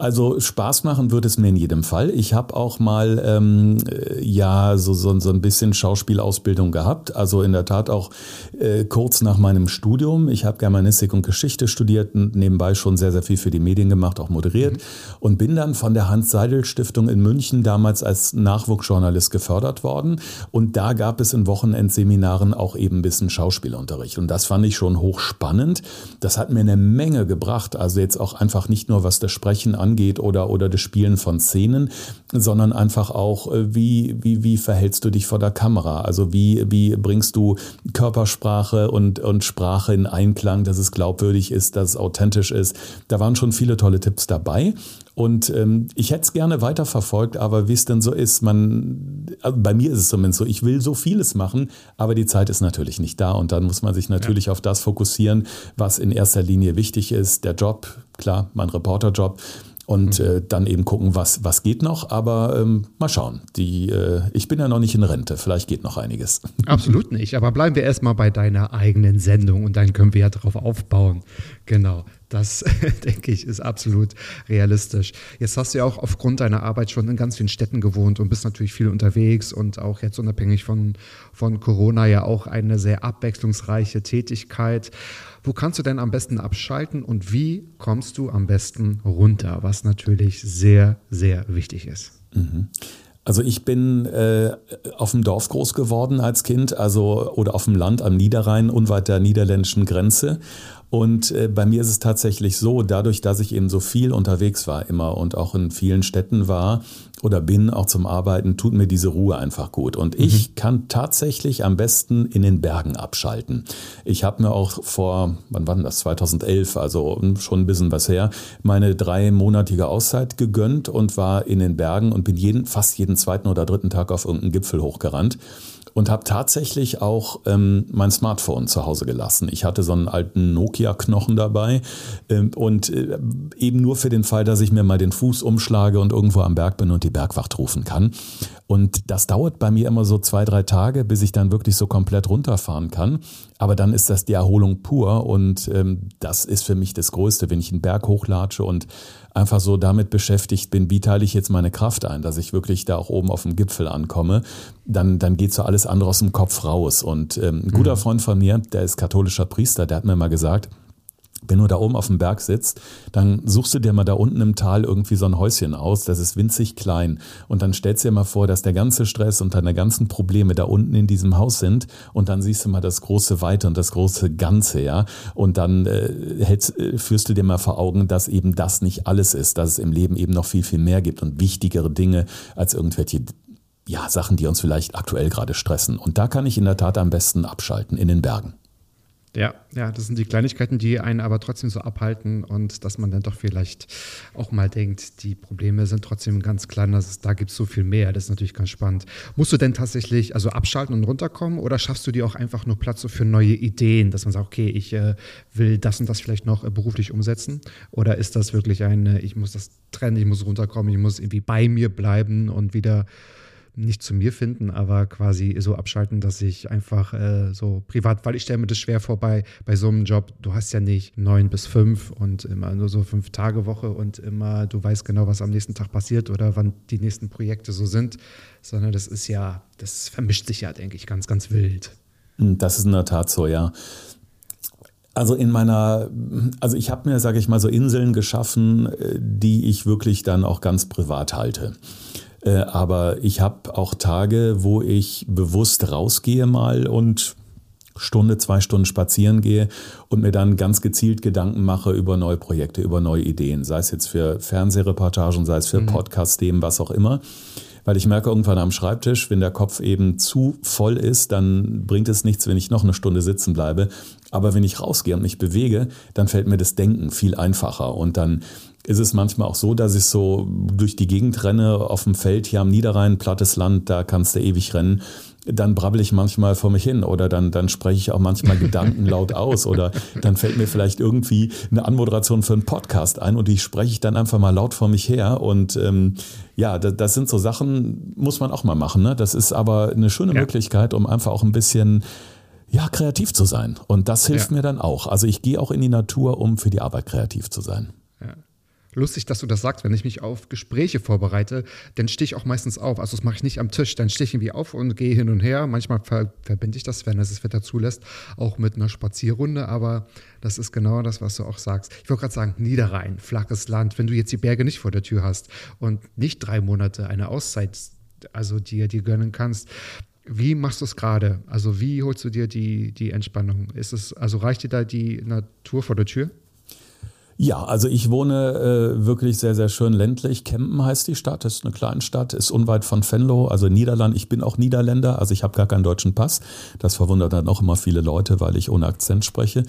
Speaker 2: Also Spaß machen wird es mir in jedem Fall. Ich habe auch mal ähm, ja so, so, so ein bisschen Schauspielausbildung gehabt. Also in der Tat auch äh, kurz nach meinem Studium. Ich habe Germanistik und Geschichte studiert und nebenbei schon sehr, sehr viel für die Medien gemacht, auch moderiert. Mhm. Und bin dann von der Hans-Seidel-Stiftung in München damals als Nachwuchsjournalist gefördert worden. Und da gab es in Wochenendseminaren auch eben ein bisschen Schauspielunterricht. Und das fand ich schon hochspannend. Das hat mir eine Menge gebracht. Also jetzt auch einfach nicht nur, was das Sprechen an angeht oder, oder das Spielen von Szenen, sondern einfach auch, äh, wie, wie, wie verhältst du dich vor der Kamera? Also wie, wie bringst du Körpersprache und, und Sprache in Einklang, dass es glaubwürdig ist, dass es authentisch ist. Da waren schon viele tolle Tipps dabei. Und ähm, ich hätte es gerne weiterverfolgt, aber wie es denn so ist, man, also bei mir ist es zumindest so, ich will so vieles machen, aber die Zeit ist natürlich nicht da und dann muss man sich natürlich ja. auf das fokussieren, was in erster Linie wichtig ist. Der Job, klar, mein Reporterjob und mhm. äh, dann eben gucken, was, was geht noch. Aber ähm, mal schauen. Die, äh, ich bin ja noch nicht in Rente. Vielleicht geht noch einiges. (laughs)
Speaker 1: Absolut nicht. Aber bleiben wir erstmal bei deiner eigenen Sendung und dann können wir ja darauf aufbauen. Genau. Das, (laughs) denke ich, ist absolut realistisch. Jetzt hast du ja auch aufgrund deiner Arbeit schon in ganz vielen Städten gewohnt und bist natürlich viel unterwegs und auch jetzt unabhängig von, von Corona ja auch eine sehr abwechslungsreiche Tätigkeit. Wo kannst du denn am besten abschalten und wie kommst du am besten runter, was natürlich sehr, sehr wichtig ist?
Speaker 2: Mhm. Also ich bin äh, auf dem Dorf groß geworden als Kind, also oder auf dem Land am Niederrhein, unweit der niederländischen Grenze. Und äh, bei mir ist es tatsächlich so, dadurch, dass ich eben so viel unterwegs war immer und auch in vielen Städten war oder bin, auch zum Arbeiten, tut mir diese Ruhe einfach gut. Und mhm. ich kann tatsächlich am besten in den Bergen abschalten. Ich habe mir auch vor, wann war denn das, 2011, also schon ein bisschen was her, meine dreimonatige Auszeit gegönnt und war in den Bergen und bin jeden, fast jeden zweiten oder dritten Tag auf irgendeinen Gipfel hochgerannt und habe tatsächlich auch ähm, mein Smartphone zu Hause gelassen. Ich hatte so einen alten Nokia-Knochen dabei ähm, und äh, eben nur für den Fall, dass ich mir mal den Fuß umschlage und irgendwo am Berg bin und die Bergwacht rufen kann. Und das dauert bei mir immer so zwei, drei Tage, bis ich dann wirklich so komplett runterfahren kann. Aber dann ist das die Erholung pur und ähm, das ist für mich das Größte, wenn ich einen Berg hochlatsche und einfach so damit beschäftigt bin, wie teile ich jetzt meine Kraft ein, dass ich wirklich da auch oben auf dem Gipfel ankomme, dann, dann geht so alles andere aus dem Kopf raus. Und ähm, ein guter mhm. Freund von mir, der ist katholischer Priester, der hat mir mal gesagt, wenn du da oben auf dem Berg sitzt, dann suchst du dir mal da unten im Tal irgendwie so ein Häuschen aus, das ist winzig klein. Und dann stellst du dir mal vor, dass der ganze Stress und deine ganzen Probleme da unten in diesem Haus sind. Und dann siehst du mal das große Weite und das große Ganze, ja. Und dann äh, hältst, äh, führst du dir mal vor Augen, dass eben das nicht alles ist, dass es im Leben eben noch viel, viel mehr gibt und wichtigere Dinge als irgendwelche ja, Sachen, die uns vielleicht aktuell gerade stressen. Und da kann ich in der Tat am besten abschalten in den Bergen.
Speaker 1: Ja, ja, das sind die Kleinigkeiten, die einen aber trotzdem so abhalten und dass man dann doch vielleicht auch mal denkt, die Probleme sind trotzdem ganz klein, dass da gibt es so viel mehr. Das ist natürlich ganz spannend. Musst du denn tatsächlich also abschalten und runterkommen oder schaffst du dir auch einfach nur Platz so für neue Ideen, dass man sagt, okay, ich äh, will das und das vielleicht noch äh, beruflich umsetzen? Oder ist das wirklich ein, äh, ich muss das trennen, ich muss runterkommen, ich muss irgendwie bei mir bleiben und wieder nicht zu mir finden, aber quasi so abschalten, dass ich einfach äh, so privat, weil ich stelle mir das schwer vor bei, bei so einem Job. Du hast ja nicht neun bis fünf und immer nur so fünf Tage Woche und immer du weißt genau, was am nächsten Tag passiert oder wann die nächsten Projekte so sind, sondern das ist ja, das vermischt sich ja, denke ich, ganz, ganz wild.
Speaker 2: Hm, das ist in der Tat so, ja. Also in meiner, also ich habe mir, sage ich mal, so Inseln geschaffen, äh, die ich wirklich dann auch ganz privat halte. Äh, aber ich habe auch Tage, wo ich bewusst rausgehe mal und Stunde, zwei Stunden spazieren gehe und mir dann ganz gezielt Gedanken mache über neue Projekte, über neue Ideen, sei es jetzt für Fernsehreportagen, sei es für mhm. Podcast-Themen, was auch immer. Weil ich merke irgendwann am Schreibtisch, wenn der Kopf eben zu voll ist, dann bringt es nichts, wenn ich noch eine Stunde sitzen bleibe. Aber wenn ich rausgehe und mich bewege, dann fällt mir das Denken viel einfacher und dann ist es manchmal auch so, dass ich so durch die Gegend renne, auf dem Feld hier am Niederrhein, plattes Land, da kannst du ewig rennen dann brabbel ich manchmal vor mich hin oder dann, dann spreche ich auch manchmal (laughs) Gedanken laut aus oder dann fällt mir vielleicht irgendwie eine Anmoderation für einen Podcast ein und die spreche ich dann einfach mal laut vor mich her und ähm, ja, das, das sind so Sachen, muss man auch mal machen. Ne? Das ist aber eine schöne ja. Möglichkeit, um einfach auch ein bisschen ja, kreativ zu sein. Und das hilft ja. mir dann auch. Also ich gehe auch in die Natur, um für die Arbeit kreativ zu sein.
Speaker 1: Lustig, dass du das sagst, wenn ich mich auf Gespräche vorbereite, dann stehe ich auch meistens auf. Also das mache ich nicht am Tisch, dann stehe ich irgendwie auf und gehe hin und her. Manchmal ver verbinde ich das, wenn es das Wetter zulässt, auch mit einer Spazierrunde. Aber das ist genau das, was du auch sagst. Ich wollte gerade sagen, Niederrhein, flaches Land. Wenn du jetzt die Berge nicht vor der Tür hast und nicht drei Monate eine Auszeit also dir, dir gönnen kannst, wie machst du es gerade? Also wie holst du dir die, die Entspannung? Ist es, also reicht dir da die Natur vor der Tür?
Speaker 2: Ja, also ich wohne äh, wirklich sehr, sehr schön ländlich. Kempen heißt die Stadt, ist eine Kleinstadt, ist unweit von Venlo, also Niederland. Ich bin auch Niederländer, also ich habe gar keinen deutschen Pass. Das verwundert dann auch immer viele Leute, weil ich ohne Akzent spreche.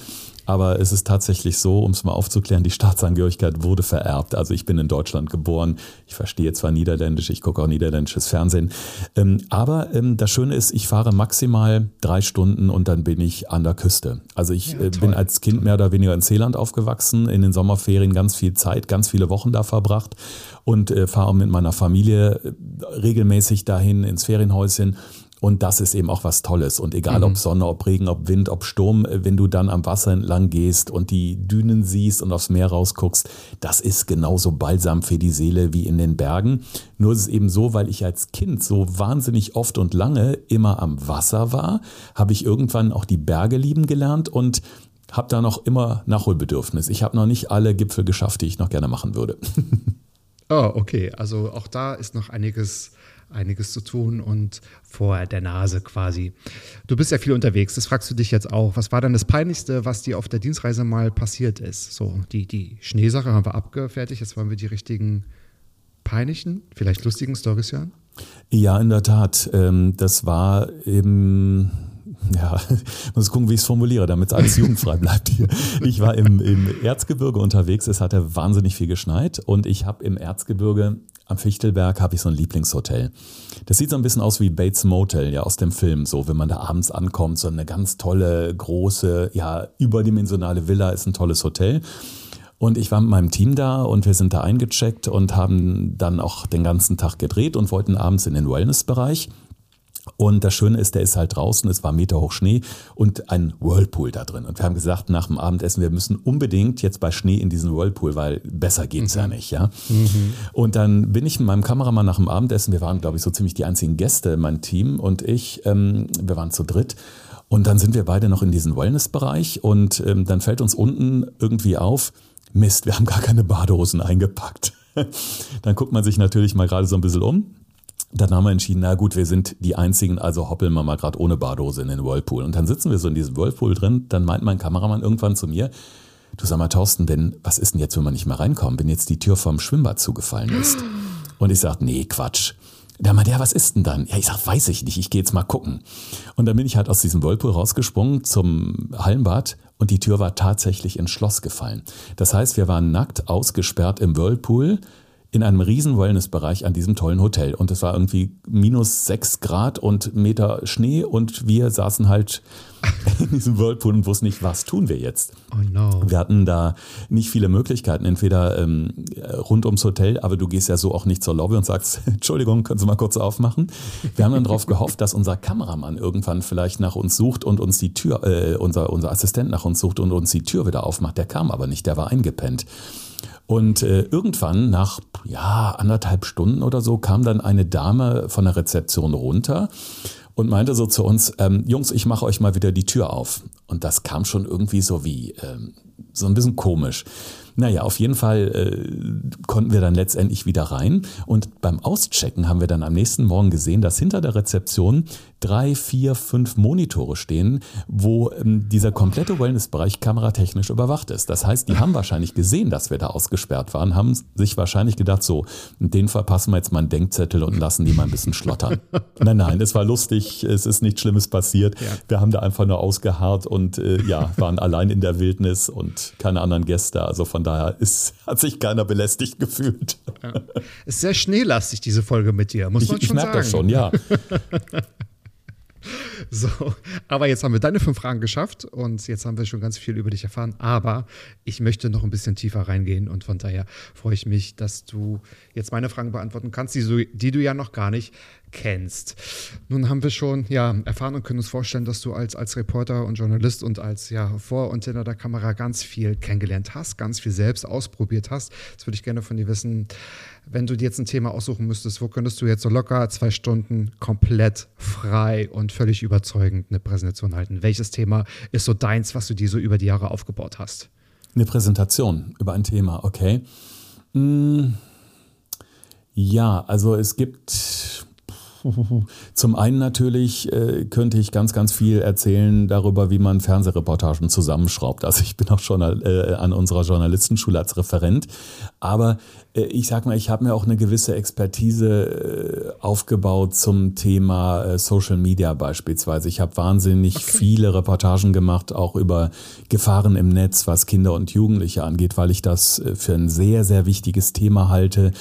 Speaker 2: Aber es ist tatsächlich so, um es mal aufzuklären, die Staatsangehörigkeit wurde vererbt. Also ich bin in Deutschland geboren. Ich verstehe zwar Niederländisch, ich gucke auch niederländisches Fernsehen. Ähm, aber ähm, das Schöne ist, ich fahre maximal drei Stunden und dann bin ich an der Küste. Also ich ja, äh, bin als Kind mehr oder weniger in Seeland aufgewachsen, in den Sommerferien ganz viel Zeit, ganz viele Wochen da verbracht und äh, fahre mit meiner Familie äh, regelmäßig dahin ins Ferienhäuschen. Und das ist eben auch was Tolles. Und egal mhm. ob Sonne, ob Regen, ob Wind, ob Sturm, äh, wenn du dann am Wasser entlang gehst und die Dünen siehst und aufs Meer rausguckst, das ist genauso balsam für die Seele wie in den Bergen. Nur ist es eben so, weil ich als Kind so wahnsinnig oft und lange immer am Wasser war, habe ich irgendwann auch die Berge lieben gelernt und habe da noch immer Nachholbedürfnis. Ich habe noch nicht alle Gipfel geschafft, die ich noch gerne machen würde.
Speaker 1: oh, (laughs) okay. Also auch da ist noch einiges einiges zu tun und vor der Nase quasi. Du bist ja viel unterwegs, das fragst du dich jetzt auch. Was war dann das Peinlichste, was dir auf der Dienstreise mal passiert ist? So, die, die Schneesache haben wir abgefertigt, jetzt wollen wir die richtigen peinlichen, vielleicht lustigen Storys hören?
Speaker 2: Ja, in der Tat. Ähm, das war eben ja, (laughs) muss gucken, wie ich es formuliere, damit es alles jugendfrei (laughs) bleibt hier. Ich war im, im Erzgebirge unterwegs, es hatte wahnsinnig viel geschneit und ich habe im Erzgebirge am Fichtelberg habe ich so ein Lieblingshotel. Das sieht so ein bisschen aus wie Bates Motel, ja, aus dem Film. So, wenn man da abends ankommt, so eine ganz tolle, große, ja, überdimensionale Villa ist ein tolles Hotel. Und ich war mit meinem Team da und wir sind da eingecheckt und haben dann auch den ganzen Tag gedreht und wollten abends in den Wellnessbereich. Und das Schöne ist, der ist halt draußen, es war Meter hoch Schnee und ein Whirlpool da drin. Und wir haben gesagt, nach dem Abendessen, wir müssen unbedingt jetzt bei Schnee in diesen Whirlpool, weil besser geht's mhm. ja nicht, ja. Mhm. Und dann bin ich mit meinem Kameramann nach dem Abendessen, wir waren, glaube ich, so ziemlich die einzigen Gäste, mein Team und ich, ähm, wir waren zu dritt. Und dann sind wir beide noch in diesem Wellness-Bereich und ähm, dann fällt uns unten irgendwie auf, Mist, wir haben gar keine Badehosen eingepackt. (laughs) dann guckt man sich natürlich mal gerade so ein bisschen um dann haben wir entschieden, na gut, wir sind die Einzigen, also hoppeln wir mal gerade ohne Badehose in den Whirlpool. Und dann sitzen wir so in diesem Whirlpool drin, dann meint mein Kameramann irgendwann zu mir, du sag mal, Thorsten, denn was ist denn jetzt, wenn wir nicht mehr reinkommen, wenn jetzt die Tür vom Schwimmbad zugefallen ist? (gasps) Und ich sag, nee, Quatsch. Der meint, ja, was ist denn dann? Ja, ich sag, weiß ich nicht, ich gehe jetzt mal gucken. Und dann bin ich halt aus diesem Whirlpool rausgesprungen zum Hallenbad und die Tür war tatsächlich ins Schloss gefallen. Das heißt, wir waren nackt ausgesperrt im Whirlpool, in einem riesen Wellnessbereich an diesem tollen Hotel. Und es war irgendwie minus sechs Grad und Meter Schnee und wir saßen halt (laughs) in diesem Whirlpool und wussten nicht, was tun wir jetzt. Oh no. Wir hatten da nicht viele Möglichkeiten, entweder ähm, rund ums Hotel, aber du gehst ja so auch nicht zur Lobby und sagst, (laughs) Entschuldigung, können Sie mal kurz aufmachen? Wir haben dann darauf gehofft, dass unser Kameramann irgendwann vielleicht nach uns sucht und uns die Tür, äh, unser, unser Assistent nach uns sucht und uns die Tür wieder aufmacht. Der kam aber nicht, der war eingepennt. Und äh, irgendwann, nach ja, anderthalb Stunden oder so, kam dann eine Dame von der Rezeption runter und meinte so zu uns, ähm, Jungs, ich mache euch mal wieder die Tür auf. Und das kam schon irgendwie so wie, ähm, so ein bisschen komisch. Naja, auf jeden Fall äh, konnten wir dann letztendlich wieder rein. Und beim Auschecken haben wir dann am nächsten Morgen gesehen, dass hinter der Rezeption drei, vier, fünf Monitore stehen, wo ähm, dieser komplette Wellnessbereich kameratechnisch überwacht ist. Das heißt, die haben wahrscheinlich gesehen, dass wir da ausgesperrt waren, haben sich wahrscheinlich gedacht, so, den verpassen wir jetzt mal einen Denkzettel und lassen die mal ein bisschen schlottern. (laughs) nein, nein, es war lustig, es ist nichts Schlimmes passiert. Ja. Wir haben da einfach nur ausgeharrt und äh, ja, waren allein in der Wildnis und keine anderen Gäste. Also von daher ist, hat sich keiner belästigt gefühlt.
Speaker 1: Ja. Ist sehr schneelastig, diese Folge mit dir, muss
Speaker 2: ich,
Speaker 1: man schon
Speaker 2: ich merke das schon, ja. (laughs)
Speaker 1: So, aber jetzt haben wir deine fünf Fragen geschafft und jetzt haben wir schon ganz viel über dich erfahren. Aber ich möchte noch ein bisschen tiefer reingehen und von daher freue ich mich, dass du jetzt meine Fragen beantworten kannst, die, die du ja noch gar nicht kennst. Nun haben wir schon ja, erfahren und können uns vorstellen, dass du als, als Reporter und Journalist und als ja, vor und hinter der Kamera ganz viel kennengelernt hast, ganz viel selbst ausprobiert hast. Jetzt würde ich gerne von dir wissen, wenn du dir jetzt ein Thema aussuchen müsstest, wo könntest du jetzt so locker zwei Stunden komplett frei und völlig überzeugend eine Präsentation halten? Welches Thema ist so deins, was du dir so über die Jahre aufgebaut hast?
Speaker 2: Eine Präsentation über ein Thema, okay. Hm. Ja, also es gibt (laughs) zum einen natürlich äh, könnte ich ganz, ganz viel erzählen darüber, wie man Fernsehreportagen zusammenschraubt. Also ich bin auch schon äh, an unserer Journalistenschule als Referent. Aber äh, ich sag mal, ich habe mir auch eine gewisse Expertise äh, aufgebaut zum Thema äh, Social Media beispielsweise. Ich habe wahnsinnig okay. viele Reportagen gemacht, auch über Gefahren im Netz, was Kinder und Jugendliche angeht, weil ich das äh, für ein sehr, sehr wichtiges Thema halte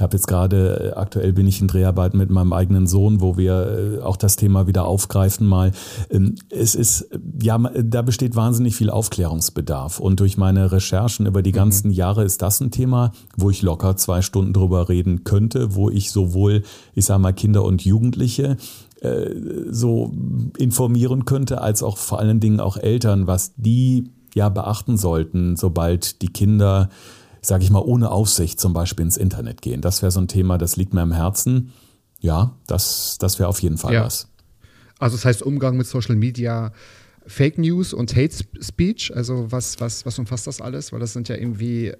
Speaker 2: habe jetzt gerade, äh, aktuell bin ich in Dreharbeiten mit meinem eigenen Sohn, wo wir äh, auch das Thema wieder aufgreifen mal. Ähm, es ist, ja, da besteht wahnsinnig viel Aufklärungsbedarf. Und durch meine Recherchen über die mhm. ganzen mhm. Jahre ist das ein Thema, wo ich locker zwei Stunden drüber reden könnte, wo ich sowohl, ich sage mal, Kinder und Jugendliche äh, so informieren könnte, als auch vor allen Dingen auch Eltern, was die ja beachten sollten, sobald die Kinder sage ich mal, ohne Aufsicht zum Beispiel ins Internet gehen. Das wäre so ein Thema, das liegt mir am Herzen. Ja, das, das wäre auf jeden Fall ja. was.
Speaker 1: Also das heißt Umgang mit Social Media, Fake News und Hate Speech, also was, was, was umfasst das alles? Weil das sind ja irgendwie äh,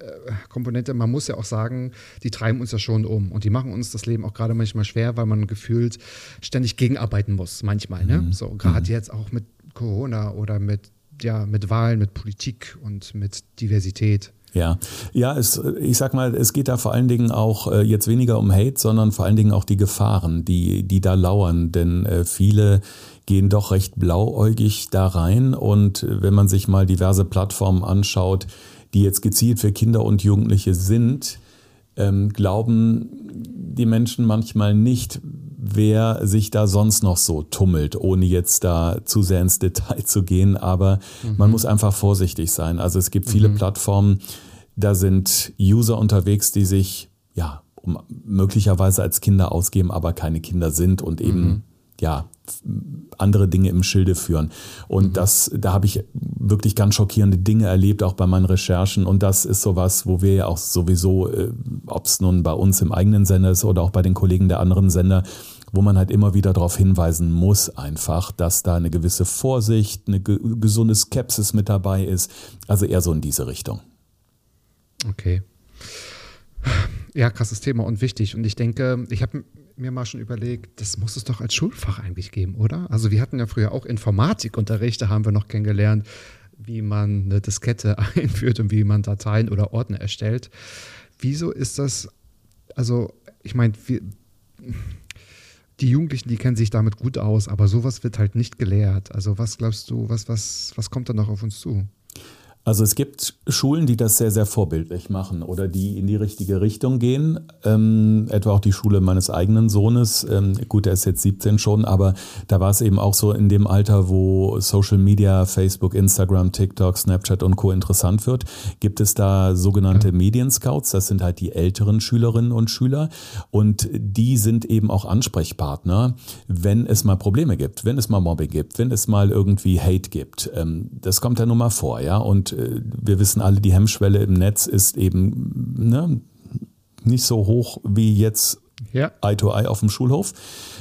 Speaker 1: Komponente, man muss ja auch sagen, die treiben uns ja schon um und die machen uns das Leben auch gerade manchmal schwer, weil man gefühlt ständig gegenarbeiten muss, manchmal. Ne? Mhm. So, gerade mhm. jetzt auch mit Corona oder mit, ja, mit Wahlen, mit Politik und mit Diversität.
Speaker 2: Ja, ja, es, ich sag mal, es geht da vor allen Dingen auch äh, jetzt weniger um Hate, sondern vor allen Dingen auch die Gefahren, die, die da lauern. Denn äh, viele gehen doch recht blauäugig da rein. Und wenn man sich mal diverse Plattformen anschaut, die jetzt gezielt für Kinder und Jugendliche sind, ähm, glauben die Menschen manchmal nicht, wer sich da sonst noch so tummelt, ohne jetzt da zu sehr ins Detail zu gehen. Aber mhm. man muss einfach vorsichtig sein. Also es gibt viele mhm. Plattformen, da sind User unterwegs, die sich ja möglicherweise als Kinder ausgeben, aber keine Kinder sind und eben mhm. ja andere Dinge im Schilde führen. Und mhm. das, da habe ich wirklich ganz schockierende Dinge erlebt, auch bei meinen Recherchen. Und das ist sowas, wo wir ja auch sowieso, äh, ob es nun bei uns im eigenen Sender ist oder auch bei den Kollegen der anderen Sender, wo man halt immer wieder darauf hinweisen muss, einfach, dass da eine gewisse Vorsicht, eine gesunde Skepsis mit dabei ist. Also eher so in diese Richtung.
Speaker 1: Okay. Ja, krasses Thema und wichtig. Und ich denke, ich habe mir mal schon überlegt, das muss es doch als Schulfach eigentlich geben, oder? Also wir hatten ja früher auch Informatikunterricht, da haben wir noch kennengelernt, wie man eine Diskette (laughs) einführt und wie man Dateien oder Ordner erstellt. Wieso ist das, also ich meine, die Jugendlichen, die kennen sich damit gut aus, aber sowas wird halt nicht gelehrt. Also was glaubst du, was, was, was kommt da noch auf uns zu?
Speaker 2: Also es gibt Schulen, die das sehr, sehr vorbildlich machen oder die in die richtige Richtung gehen. Ähm, etwa auch die Schule meines eigenen Sohnes. Ähm, gut, er ist jetzt 17 schon, aber da war es eben auch so in dem Alter, wo Social Media, Facebook, Instagram, TikTok, Snapchat und Co. interessant wird, gibt es da sogenannte mhm. Medienscouts. Das sind halt die älteren Schülerinnen und Schüler und die sind eben auch Ansprechpartner, wenn es mal Probleme gibt, wenn es mal Mobbing gibt, wenn es mal irgendwie Hate gibt. Ähm, das kommt ja nun mal vor, ja. Und wir wissen alle, die Hemmschwelle im Netz ist eben ne, nicht so hoch wie jetzt ja. Eye to Eye auf dem Schulhof.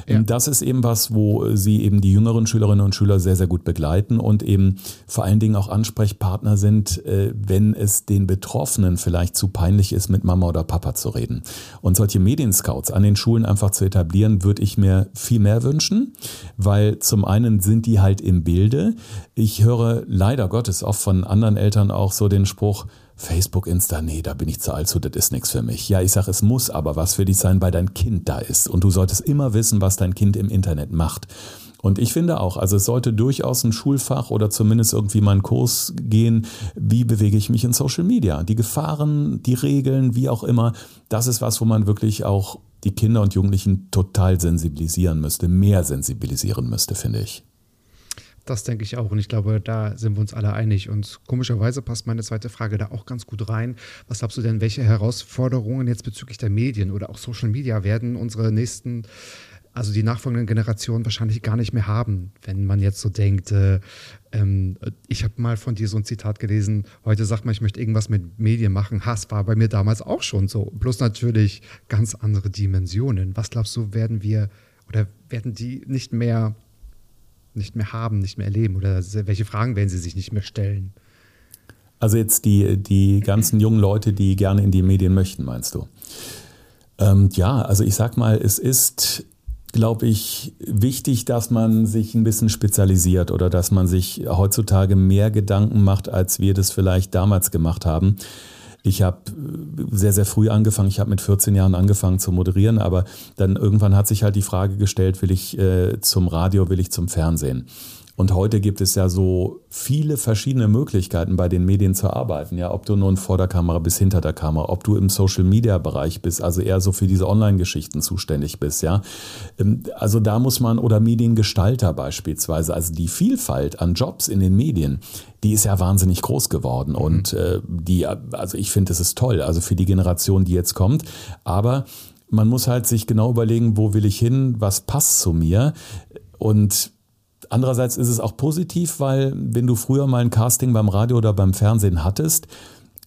Speaker 2: Ja. Das ist eben was, wo sie eben die jüngeren Schülerinnen und Schüler sehr, sehr gut begleiten und eben vor allen Dingen auch Ansprechpartner sind, äh, wenn es den Betroffenen vielleicht zu peinlich ist, mit Mama oder Papa zu reden. Und solche Medienscouts an den Schulen einfach zu etablieren, würde ich mir viel mehr wünschen, weil zum einen sind die halt im Bilde. Ich höre leider Gottes oft von anderen Eltern auch so den Spruch, Facebook, Insta, nee, da bin ich zu alt zu, das ist nichts für mich. Ja, ich sage, es muss aber was für dich sein, weil dein Kind da ist. Und du solltest immer wissen, was dein Kind im Internet macht. Und ich finde auch, also es sollte durchaus ein Schulfach oder zumindest irgendwie mal Kurs gehen, wie bewege ich mich in Social Media. Die Gefahren, die Regeln, wie auch immer, das ist was, wo man wirklich auch die Kinder und Jugendlichen total sensibilisieren müsste, mehr sensibilisieren müsste, finde ich.
Speaker 1: Das denke ich auch. Und ich glaube, da sind wir uns alle einig. Und komischerweise passt meine zweite Frage da auch ganz gut rein. Was glaubst du denn, welche Herausforderungen jetzt bezüglich der Medien oder auch Social Media werden unsere nächsten, also die nachfolgenden Generationen wahrscheinlich gar nicht mehr haben, wenn man jetzt so denkt, äh, ähm, ich habe mal von dir so ein Zitat gelesen, heute sagt man, ich möchte irgendwas mit Medien machen. Hass war bei mir damals auch schon so. Plus natürlich ganz andere Dimensionen. Was glaubst du, werden wir oder werden die nicht mehr nicht mehr haben, nicht mehr erleben? Oder welche Fragen werden sie sich nicht mehr stellen?
Speaker 2: Also jetzt die, die ganzen jungen Leute, die gerne in die Medien möchten, meinst du? Ähm, ja, also ich sag mal, es ist, glaube ich, wichtig, dass man sich ein bisschen spezialisiert oder dass man sich heutzutage mehr Gedanken macht, als wir das vielleicht damals gemacht haben. Ich habe sehr, sehr früh angefangen. Ich habe mit 14 Jahren angefangen zu moderieren, aber dann irgendwann hat sich halt die Frage gestellt, will ich äh, zum Radio, will ich zum Fernsehen? Und heute gibt es ja so viele verschiedene Möglichkeiten, bei den Medien zu arbeiten. Ja, ob du nun vor der Kamera bist, hinter der Kamera, ob du im Social Media Bereich bist, also eher so für diese Online-Geschichten zuständig bist. Ja, ähm, also da muss man oder Mediengestalter beispielsweise, also die Vielfalt an Jobs in den Medien, die ist ja wahnsinnig groß geworden. Mhm. Und äh, die, also ich finde, es ist toll, also für die Generation, die jetzt kommt. Aber man muss halt sich genau überlegen, wo will ich hin, was passt zu mir. Und Andererseits ist es auch positiv, weil wenn du früher mal ein Casting beim Radio oder beim Fernsehen hattest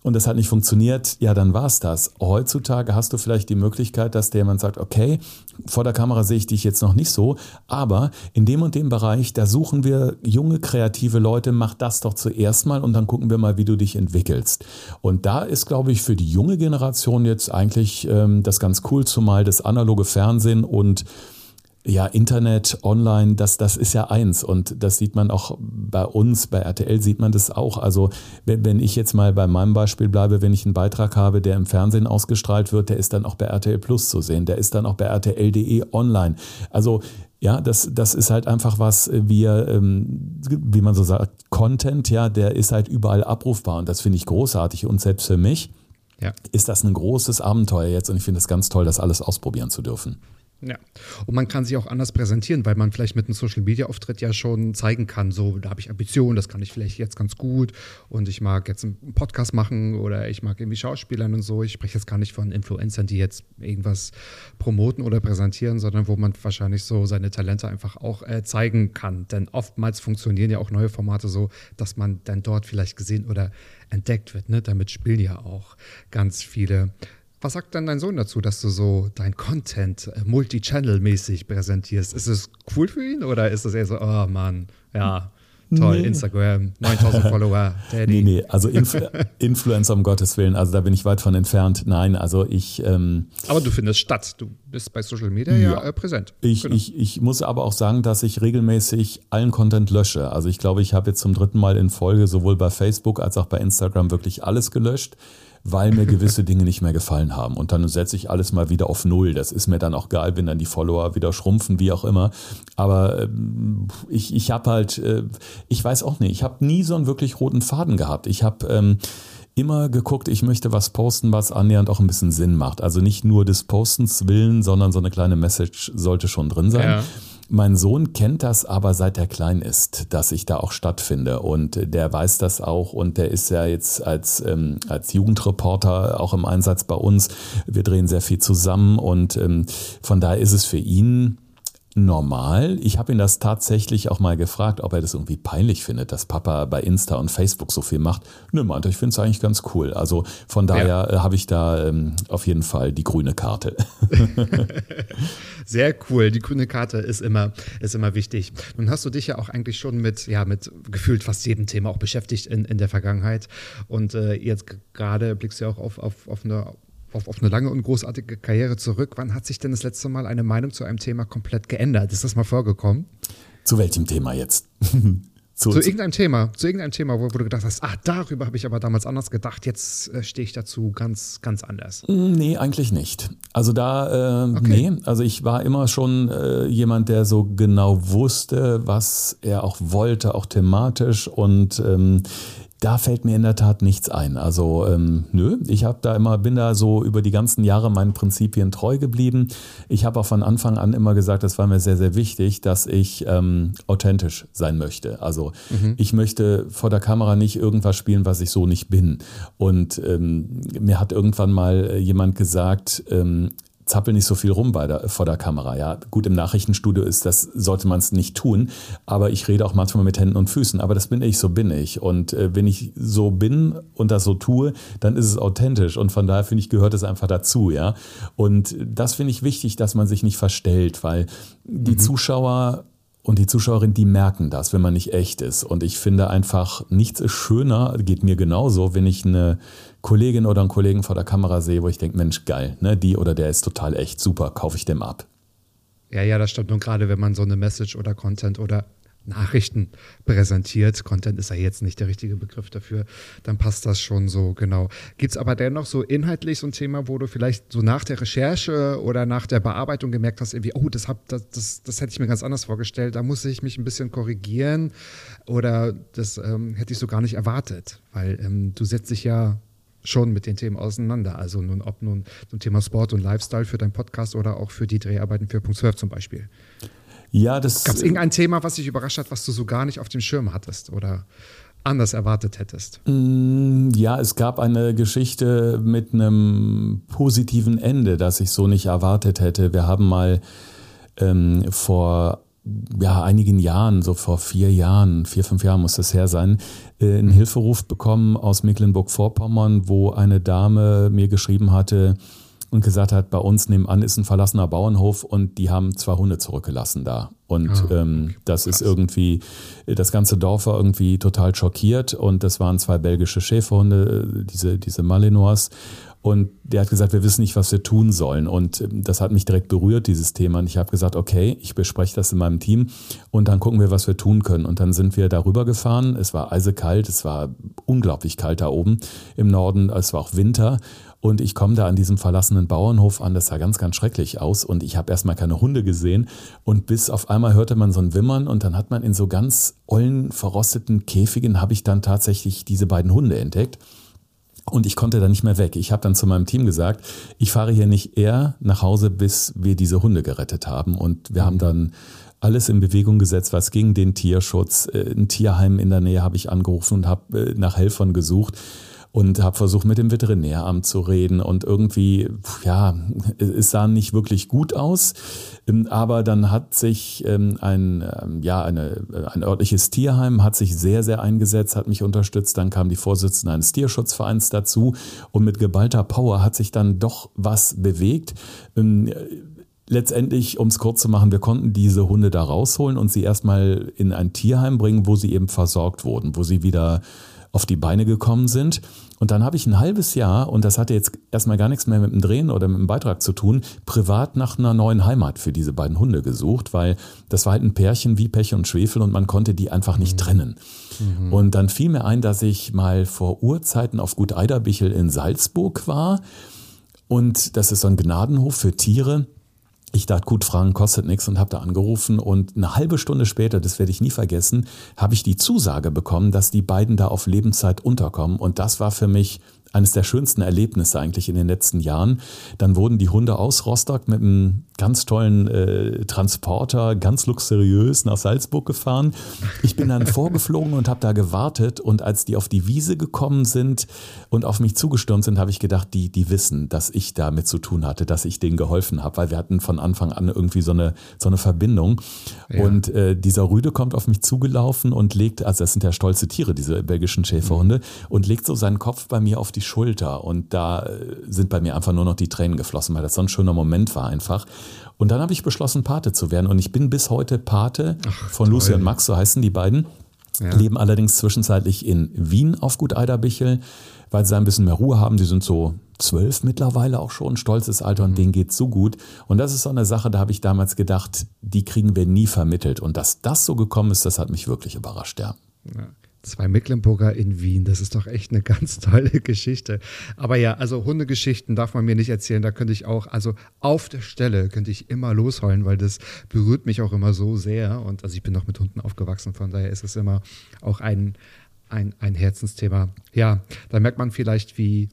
Speaker 2: und das hat nicht funktioniert, ja, dann war es das. Heutzutage hast du vielleicht die Möglichkeit, dass der jemand sagt, okay, vor der Kamera sehe ich dich jetzt noch nicht so, aber in dem und dem Bereich, da suchen wir junge, kreative Leute, mach das doch zuerst mal und dann gucken wir mal, wie du dich entwickelst. Und da ist, glaube ich, für die junge Generation jetzt eigentlich ähm, das ganz cool, zumal das analoge Fernsehen und ja, Internet, online, das, das ist ja eins. Und das sieht man auch bei uns, bei RTL sieht man das auch. Also, wenn, wenn ich jetzt mal bei meinem Beispiel bleibe, wenn ich einen Beitrag habe, der im Fernsehen ausgestrahlt wird, der ist dann auch bei RTL Plus zu sehen, der ist dann auch bei RTL.de online. Also, ja, das, das ist halt einfach was, wir, ähm, wie man so sagt, Content, ja, der ist halt überall abrufbar und das finde ich großartig und selbst für mich ja. ist das ein großes Abenteuer jetzt und ich finde es ganz toll, das alles ausprobieren zu dürfen.
Speaker 1: Ja, und man kann sich auch anders präsentieren, weil man vielleicht mit einem Social Media Auftritt ja schon zeigen kann, so da habe ich Ambitionen, das kann ich vielleicht jetzt ganz gut und ich mag jetzt einen Podcast machen oder ich mag irgendwie Schauspielern und so. Ich spreche jetzt gar nicht von Influencern, die jetzt irgendwas promoten oder präsentieren, sondern wo man wahrscheinlich so seine Talente einfach auch äh, zeigen kann. Denn oftmals funktionieren ja auch neue Formate so, dass man dann dort vielleicht gesehen oder entdeckt wird. Ne? Damit spielen ja auch ganz viele was sagt dann dein Sohn dazu, dass du so dein Content äh, multi-channel-mäßig präsentierst? Ist es cool für ihn oder ist es eher so, oh Mann, ja, toll, nee. Instagram, 9000 (laughs) Follower,
Speaker 2: Daddy? Nee, nee, also Inf (laughs) Influencer um Gottes Willen, also da bin ich weit von entfernt. Nein, also ich. Ähm,
Speaker 1: aber du findest statt, du bist bei Social Media ja, ja äh, präsent.
Speaker 2: Ich, genau. ich, ich muss aber auch sagen, dass ich regelmäßig allen Content lösche. Also ich glaube, ich habe jetzt zum dritten Mal in Folge sowohl bei Facebook als auch bei Instagram wirklich alles gelöscht weil mir gewisse Dinge nicht mehr gefallen haben. Und dann setze ich alles mal wieder auf Null. Das ist mir dann auch geil, wenn dann die Follower wieder schrumpfen, wie auch immer. Aber äh, ich, ich habe halt, äh, ich weiß auch nicht, ich habe nie so einen wirklich roten Faden gehabt. Ich habe ähm, immer geguckt, ich möchte was posten, was annähernd auch ein bisschen Sinn macht. Also nicht nur des Postens willen, sondern so eine kleine Message sollte schon drin sein. Ja. Mein Sohn kennt das aber seit er klein ist, dass ich da auch stattfinde. Und der weiß das auch. Und der ist ja jetzt als, ähm, als Jugendreporter auch im Einsatz bei uns. Wir drehen sehr viel zusammen. Und ähm, von daher ist es für ihn normal. Ich habe ihn das tatsächlich auch mal gefragt, ob er das irgendwie peinlich findet, dass Papa bei Insta und Facebook so viel macht. Nö, meinte, ich finde es eigentlich ganz cool. Also von daher ja. Äh, habe ich da ähm, auf jeden Fall die grüne Karte. (laughs) (laughs)
Speaker 1: Sehr cool. Die grüne Karte ist immer, ist immer wichtig. Nun hast du dich ja auch eigentlich schon mit, ja, mit gefühlt fast jedem Thema auch beschäftigt in, in der Vergangenheit. Und äh, jetzt gerade blickst du ja auch auf, auf, auf eine auf, auf, eine lange und großartige Karriere zurück. Wann hat sich denn das letzte Mal eine Meinung zu einem Thema komplett geändert? Ist das mal vorgekommen?
Speaker 2: Zu welchem Thema jetzt? (laughs)
Speaker 1: Zu, zu, irgendeinem Thema, zu irgendeinem Thema, wo, wo du gedacht hast, ah, darüber habe ich aber damals anders gedacht, jetzt äh, stehe ich dazu ganz, ganz anders.
Speaker 2: Mm, nee, eigentlich nicht. Also da, äh, okay. nee, also ich war immer schon äh, jemand, der so genau wusste, was er auch wollte, auch thematisch und ähm, da fällt mir in der Tat nichts ein. Also ähm, nö, ich habe da immer bin da so über die ganzen Jahre meinen Prinzipien treu geblieben. Ich habe auch von Anfang an immer gesagt, das war mir sehr sehr wichtig, dass ich ähm, authentisch sein möchte. Also mhm. ich möchte vor der Kamera nicht irgendwas spielen, was ich so nicht bin. Und ähm, mir hat irgendwann mal jemand gesagt, ähm, zappel nicht so viel rum bei der, vor der Kamera. Ja, gut, im Nachrichtenstudio ist das, sollte man es nicht tun, aber ich rede auch manchmal mit Händen und Füßen. Aber das bin ich, so bin ich. Und äh, wenn ich so bin und das so tue, dann ist es authentisch. Und von daher finde ich, gehört es einfach dazu, ja. Und das finde ich wichtig, dass man sich nicht verstellt, weil die mhm. Zuschauer und die Zuschauerinnen, die merken das, wenn man nicht echt ist. Und ich finde einfach, nichts ist schöner, geht mir genauso, wenn ich eine Kollegin oder einen Kollegen vor der Kamera sehe, wo ich denke, Mensch, geil, ne? die oder der ist total echt, super, kaufe ich dem ab.
Speaker 1: Ja, ja, das stimmt. Und gerade wenn man so eine Message oder Content oder Nachrichten präsentiert, Content ist ja jetzt nicht der richtige Begriff dafür, dann passt das schon so genau. Gibt es aber dennoch so inhaltlich so ein Thema, wo du vielleicht so nach der Recherche oder nach der Bearbeitung gemerkt hast, irgendwie, oh, das, hab, das, das, das hätte ich mir ganz anders vorgestellt, da muss ich mich ein bisschen korrigieren oder das ähm, hätte ich so gar nicht erwartet, weil ähm, du setzt dich ja schon mit den Themen auseinander. Also nun, ob nun zum Thema Sport und Lifestyle für deinen Podcast oder auch für die Dreharbeiten für Punkt 12 zum Beispiel.
Speaker 2: Ja, das.
Speaker 1: Gab es irgendein Thema, was dich überrascht hat, was du so gar nicht auf dem Schirm hattest oder anders erwartet hättest?
Speaker 2: Mm, ja, es gab eine Geschichte mit einem positiven Ende, das ich so nicht erwartet hätte. Wir haben mal ähm, vor ja, einigen Jahren, so vor vier Jahren, vier, fünf Jahren muss das her sein, äh, einen Hilferuf bekommen aus Mecklenburg-Vorpommern, wo eine Dame mir geschrieben hatte und gesagt hat, bei uns nebenan ist ein verlassener Bauernhof und die haben zwei Hunde zurückgelassen da. Und ah, ähm, das krass. ist irgendwie, das ganze Dorf war irgendwie total schockiert und das waren zwei belgische Schäferhunde, äh, diese, diese Malinois. Und der hat gesagt, wir wissen nicht, was wir tun sollen. Und ähm, das hat mich direkt berührt, dieses Thema. Und ich habe gesagt, okay, ich bespreche das in meinem Team und dann gucken wir, was wir tun können. Und dann sind wir darüber gefahren. Es war eisekalt, es war unglaublich kalt da oben im Norden. Es war auch Winter. Und ich komme da an diesem verlassenen Bauernhof an, das sah ganz, ganz schrecklich aus. Und ich habe erstmal keine Hunde gesehen. Und bis auf einmal hörte man so ein Wimmern und dann hat man in so ganz ollen, verrosteten Käfigen, habe ich dann tatsächlich diese beiden Hunde entdeckt. Und ich konnte da nicht mehr weg. Ich habe dann zu meinem Team gesagt, ich fahre hier nicht eher nach Hause, bis wir diese Hunde gerettet haben. Und wir haben mhm. dann alles in Bewegung gesetzt, was gegen den Tierschutz. Äh, ein Tierheim in der Nähe habe ich angerufen und habe äh, nach Helfern gesucht und habe versucht, mit dem Veterinäramt zu reden und irgendwie, ja, es sah nicht wirklich gut aus. Ähm, aber dann hat sich ähm, ein, ähm, ja, eine, ein örtliches Tierheim hat sich sehr, sehr eingesetzt, hat mich unterstützt. Dann kam die Vorsitzende eines Tierschutzvereins dazu und mit geballter Power hat sich dann doch was bewegt letztendlich, um es kurz zu machen, wir konnten diese Hunde da rausholen und sie erstmal in ein Tierheim bringen, wo sie eben versorgt wurden, wo sie wieder auf die Beine gekommen sind. Und dann habe ich ein halbes Jahr, und das hatte jetzt erstmal gar nichts mehr mit dem Drehen oder mit dem Beitrag zu tun, privat nach einer neuen Heimat für diese beiden Hunde gesucht, weil das war halt ein Pärchen wie Pech und Schwefel und man konnte die einfach nicht mhm. trennen. Mhm. Und dann fiel mir ein, dass ich mal vor Urzeiten auf Gut Eiderbichel in Salzburg war. Und das ist so ein Gnadenhof für Tiere. Ich dachte, gut, Fragen kostet nichts und habe da angerufen und eine halbe Stunde später, das werde ich nie vergessen, habe ich die Zusage bekommen, dass die beiden da auf Lebenszeit unterkommen und das war für mich eines der schönsten Erlebnisse eigentlich in den letzten Jahren. Dann wurden die Hunde aus Rostock mit einem ganz tollen äh, Transporter, ganz luxuriös nach Salzburg gefahren. Ich bin dann (laughs) vorgeflogen und habe da gewartet und als die auf die Wiese gekommen sind und auf mich zugestürmt sind, habe ich gedacht, die, die wissen, dass ich damit zu tun hatte, dass ich denen geholfen habe, weil wir hatten von Anfang an irgendwie so eine, so eine Verbindung. Ja. Und äh, dieser Rüde kommt auf mich zugelaufen und legt, also das sind ja stolze Tiere, diese belgischen Schäferhunde, mhm. und legt so seinen Kopf bei mir auf die Schulter und da äh, sind bei mir einfach nur noch die Tränen geflossen, weil das so ein schöner Moment war einfach. Und dann habe ich beschlossen, Pate zu werden und ich bin bis heute Pate Ach, von toll. Lucy und Max, so heißen die beiden. Ja. Leben allerdings zwischenzeitlich in Wien auf Gut Eiderbichel, weil sie ein bisschen mehr Ruhe haben. Die sind so zwölf mittlerweile auch schon, stolzes Alter und mhm. denen geht so gut. Und das ist so eine Sache, da habe ich damals gedacht, die kriegen wir nie vermittelt. Und dass das so gekommen ist, das hat mich wirklich überrascht, ja.
Speaker 1: Ja. Zwei Mecklenburger in Wien, das ist doch echt eine (laughs) ganz tolle Geschichte. Aber ja, also Hundegeschichten darf man mir nicht erzählen, da könnte ich auch, also auf der Stelle könnte ich immer losheulen, weil das berührt mich auch immer so sehr. Und also ich bin noch mit Hunden aufgewachsen, von daher ist es immer auch ein, ein, ein Herzensthema. Ja, da merkt man vielleicht, wie,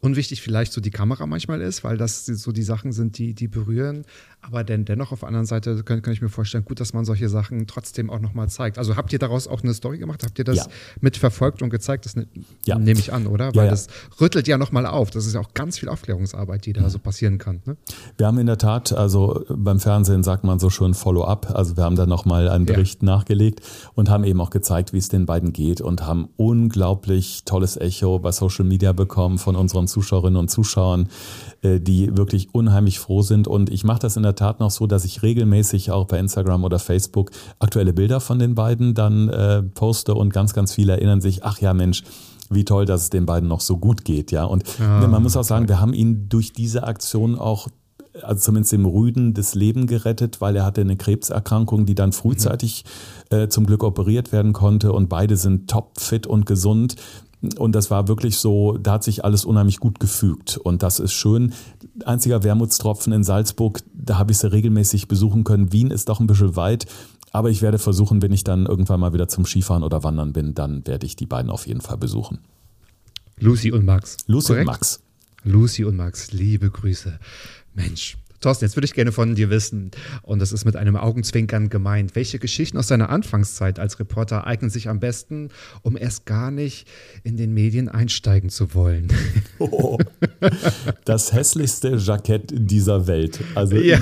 Speaker 1: unwichtig vielleicht so die Kamera manchmal ist, weil das so die Sachen sind, die, die berühren. Aber denn dennoch auf der anderen Seite kann, kann ich mir vorstellen, gut, dass man solche Sachen trotzdem auch nochmal zeigt. Also habt ihr daraus auch eine Story gemacht? Habt ihr das ja. mitverfolgt und gezeigt? Das ne, ja. nehme ich an, oder? Weil ja, das rüttelt ja nochmal auf. Das ist ja auch ganz viel Aufklärungsarbeit, die da mhm. so passieren kann. Ne?
Speaker 2: Wir haben in der Tat, also beim Fernsehen sagt man so schön Follow-up. Also wir haben da nochmal einen Bericht nachgelegt und haben eben auch gezeigt, wie es den beiden geht und haben unglaublich tolles Echo bei Social Media bekommen von unseren Zuschauerinnen und Zuschauern, äh, die wirklich unheimlich froh sind. Und ich mache das in der Tat noch so, dass ich regelmäßig auch bei Instagram oder Facebook aktuelle Bilder von den beiden dann äh, poste und ganz, ganz viele erinnern sich, ach ja Mensch, wie toll, dass es den beiden noch so gut geht, ja. Und ja, man muss auch sagen, wir haben ihn durch diese Aktion auch also zumindest dem Rüden das Leben gerettet, weil er hatte eine Krebserkrankung, die dann frühzeitig mhm. äh, zum Glück operiert werden konnte und beide sind topfit und gesund. Und das war wirklich so, da hat sich alles unheimlich gut gefügt. Und das ist schön. Einziger Wermutstropfen in Salzburg, da habe ich sie regelmäßig besuchen können. Wien ist doch ein bisschen weit. Aber ich werde versuchen, wenn ich dann irgendwann mal wieder zum Skifahren oder Wandern bin, dann werde ich die beiden auf jeden Fall besuchen.
Speaker 1: Lucy und Max.
Speaker 2: Lucy Korrekt? und Max.
Speaker 1: Lucy und Max, liebe Grüße. Mensch, Thorsten, jetzt würde ich gerne von dir wissen, und das ist mit einem Augenzwinkern gemeint, welche Geschichten aus deiner Anfangszeit als Reporter eignen sich am besten, um erst gar nicht in den Medien einsteigen zu wollen?
Speaker 2: Oh, (laughs) das hässlichste Jackett dieser Welt. Also
Speaker 1: ja,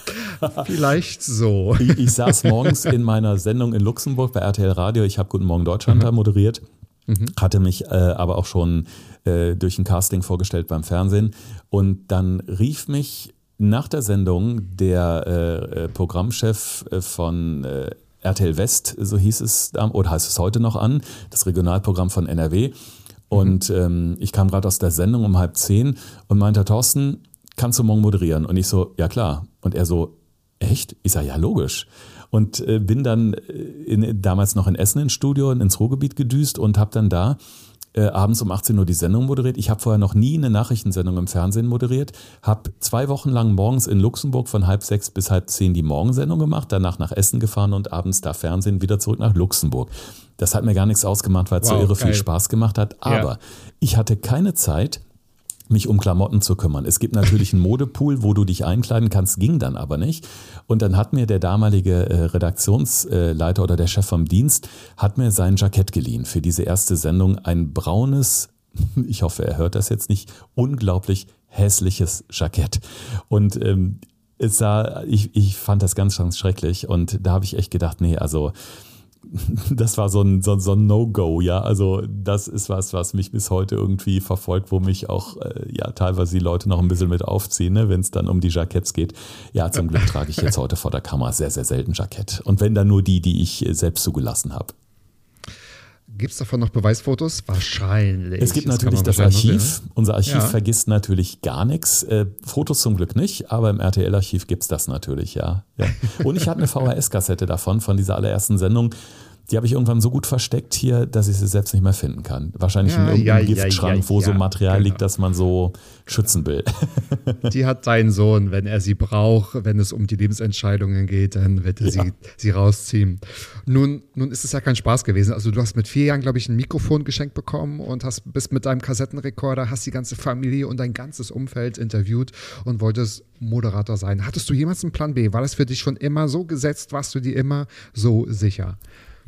Speaker 1: (laughs) vielleicht so.
Speaker 2: Ich, ich, saß morgens in meiner Sendung in Luxemburg bei RTL Radio, ich habe Guten Morgen Deutschland mhm. da moderiert. Mhm. Hatte mich äh, aber auch schon äh, durch ein Casting vorgestellt beim Fernsehen. Und dann rief mich nach der Sendung der äh, äh Programmchef äh, von äh, RTL West, so hieß es, oder heißt es heute noch an, das Regionalprogramm von NRW. Und mhm. ähm, ich kam gerade aus der Sendung um halb zehn und meinte, Thorsten, kannst du morgen moderieren? Und ich so, ja klar. Und er so, echt? Ich sage, ja, logisch. Und äh, bin dann äh, in, damals noch in Essen ins Studio, ins Ruhrgebiet gedüst und habe dann da äh, abends um 18 Uhr die Sendung moderiert. Ich habe vorher noch nie eine Nachrichtensendung im Fernsehen moderiert, habe zwei Wochen lang morgens in Luxemburg von halb sechs bis halb zehn die Morgensendung gemacht, danach nach Essen gefahren und abends da Fernsehen wieder zurück nach Luxemburg. Das hat mir gar nichts ausgemacht, weil es wow, so irre geil. viel Spaß gemacht hat. Aber ja. ich hatte keine Zeit, mich um Klamotten zu kümmern. Es gibt natürlich einen Modepool, wo du dich einkleiden kannst, ging dann aber nicht. Und dann hat mir der damalige äh, Redaktionsleiter oder der Chef vom Dienst hat mir sein Jackett geliehen für diese erste Sendung. Ein braunes, (laughs) ich hoffe, er hört das jetzt nicht, unglaublich hässliches Jackett. Und ähm, es sah, ich, ich fand das ganz, ganz schrecklich. Und da habe ich echt gedacht, nee, also (laughs) das war so ein, so, so ein No-Go, ja. Also das ist was, was mich bis heute irgendwie verfolgt, wo mich auch äh, ja teilweise die Leute noch ein bisschen mit aufziehen, ne, wenn es dann um die Jacketts geht. Ja, zum Glück trage ich jetzt (laughs) heute vor der Kamera sehr, sehr selten Jackett. Und wenn dann nur die, die ich selbst zugelassen habe.
Speaker 1: Gibt es davon noch Beweisfotos? Wahrscheinlich.
Speaker 2: Es gibt das natürlich das Archiv. Unser Archiv ja. vergisst natürlich gar nichts. Äh, Fotos zum Glück nicht, aber im RTL-Archiv gibt es das natürlich, ja. ja. Und ich hatte eine VHS-Kassette davon, von dieser allerersten Sendung. Die habe ich irgendwann so gut versteckt hier, dass ich sie selbst nicht mehr finden kann. Wahrscheinlich ja, in irgendeinem ja, Giftschrank, ja, wo so Material genau. liegt, das man so schützen will. (laughs)
Speaker 1: Die hat dein Sohn, wenn er sie braucht, wenn es um die Lebensentscheidungen geht, dann wird er sie, sie rausziehen. Nun, nun ist es ja kein Spaß gewesen. Also du hast mit vier Jahren, glaube ich, ein Mikrofon geschenkt bekommen und hast bist mit deinem Kassettenrekorder, hast die ganze Familie und dein ganzes Umfeld interviewt und wolltest Moderator sein. Hattest du jemals einen Plan B? War das für dich schon immer so gesetzt? Warst du dir immer so sicher?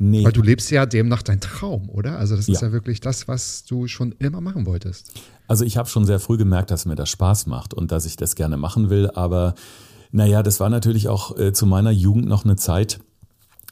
Speaker 1: Nee. Weil du lebst ja demnach dein Traum, oder? Also das ist ja. ja wirklich das, was du schon immer machen wolltest.
Speaker 2: Also ich habe schon sehr früh gemerkt, dass mir das Spaß macht und dass ich das gerne machen will. Aber naja, das war natürlich auch äh, zu meiner Jugend noch eine Zeit,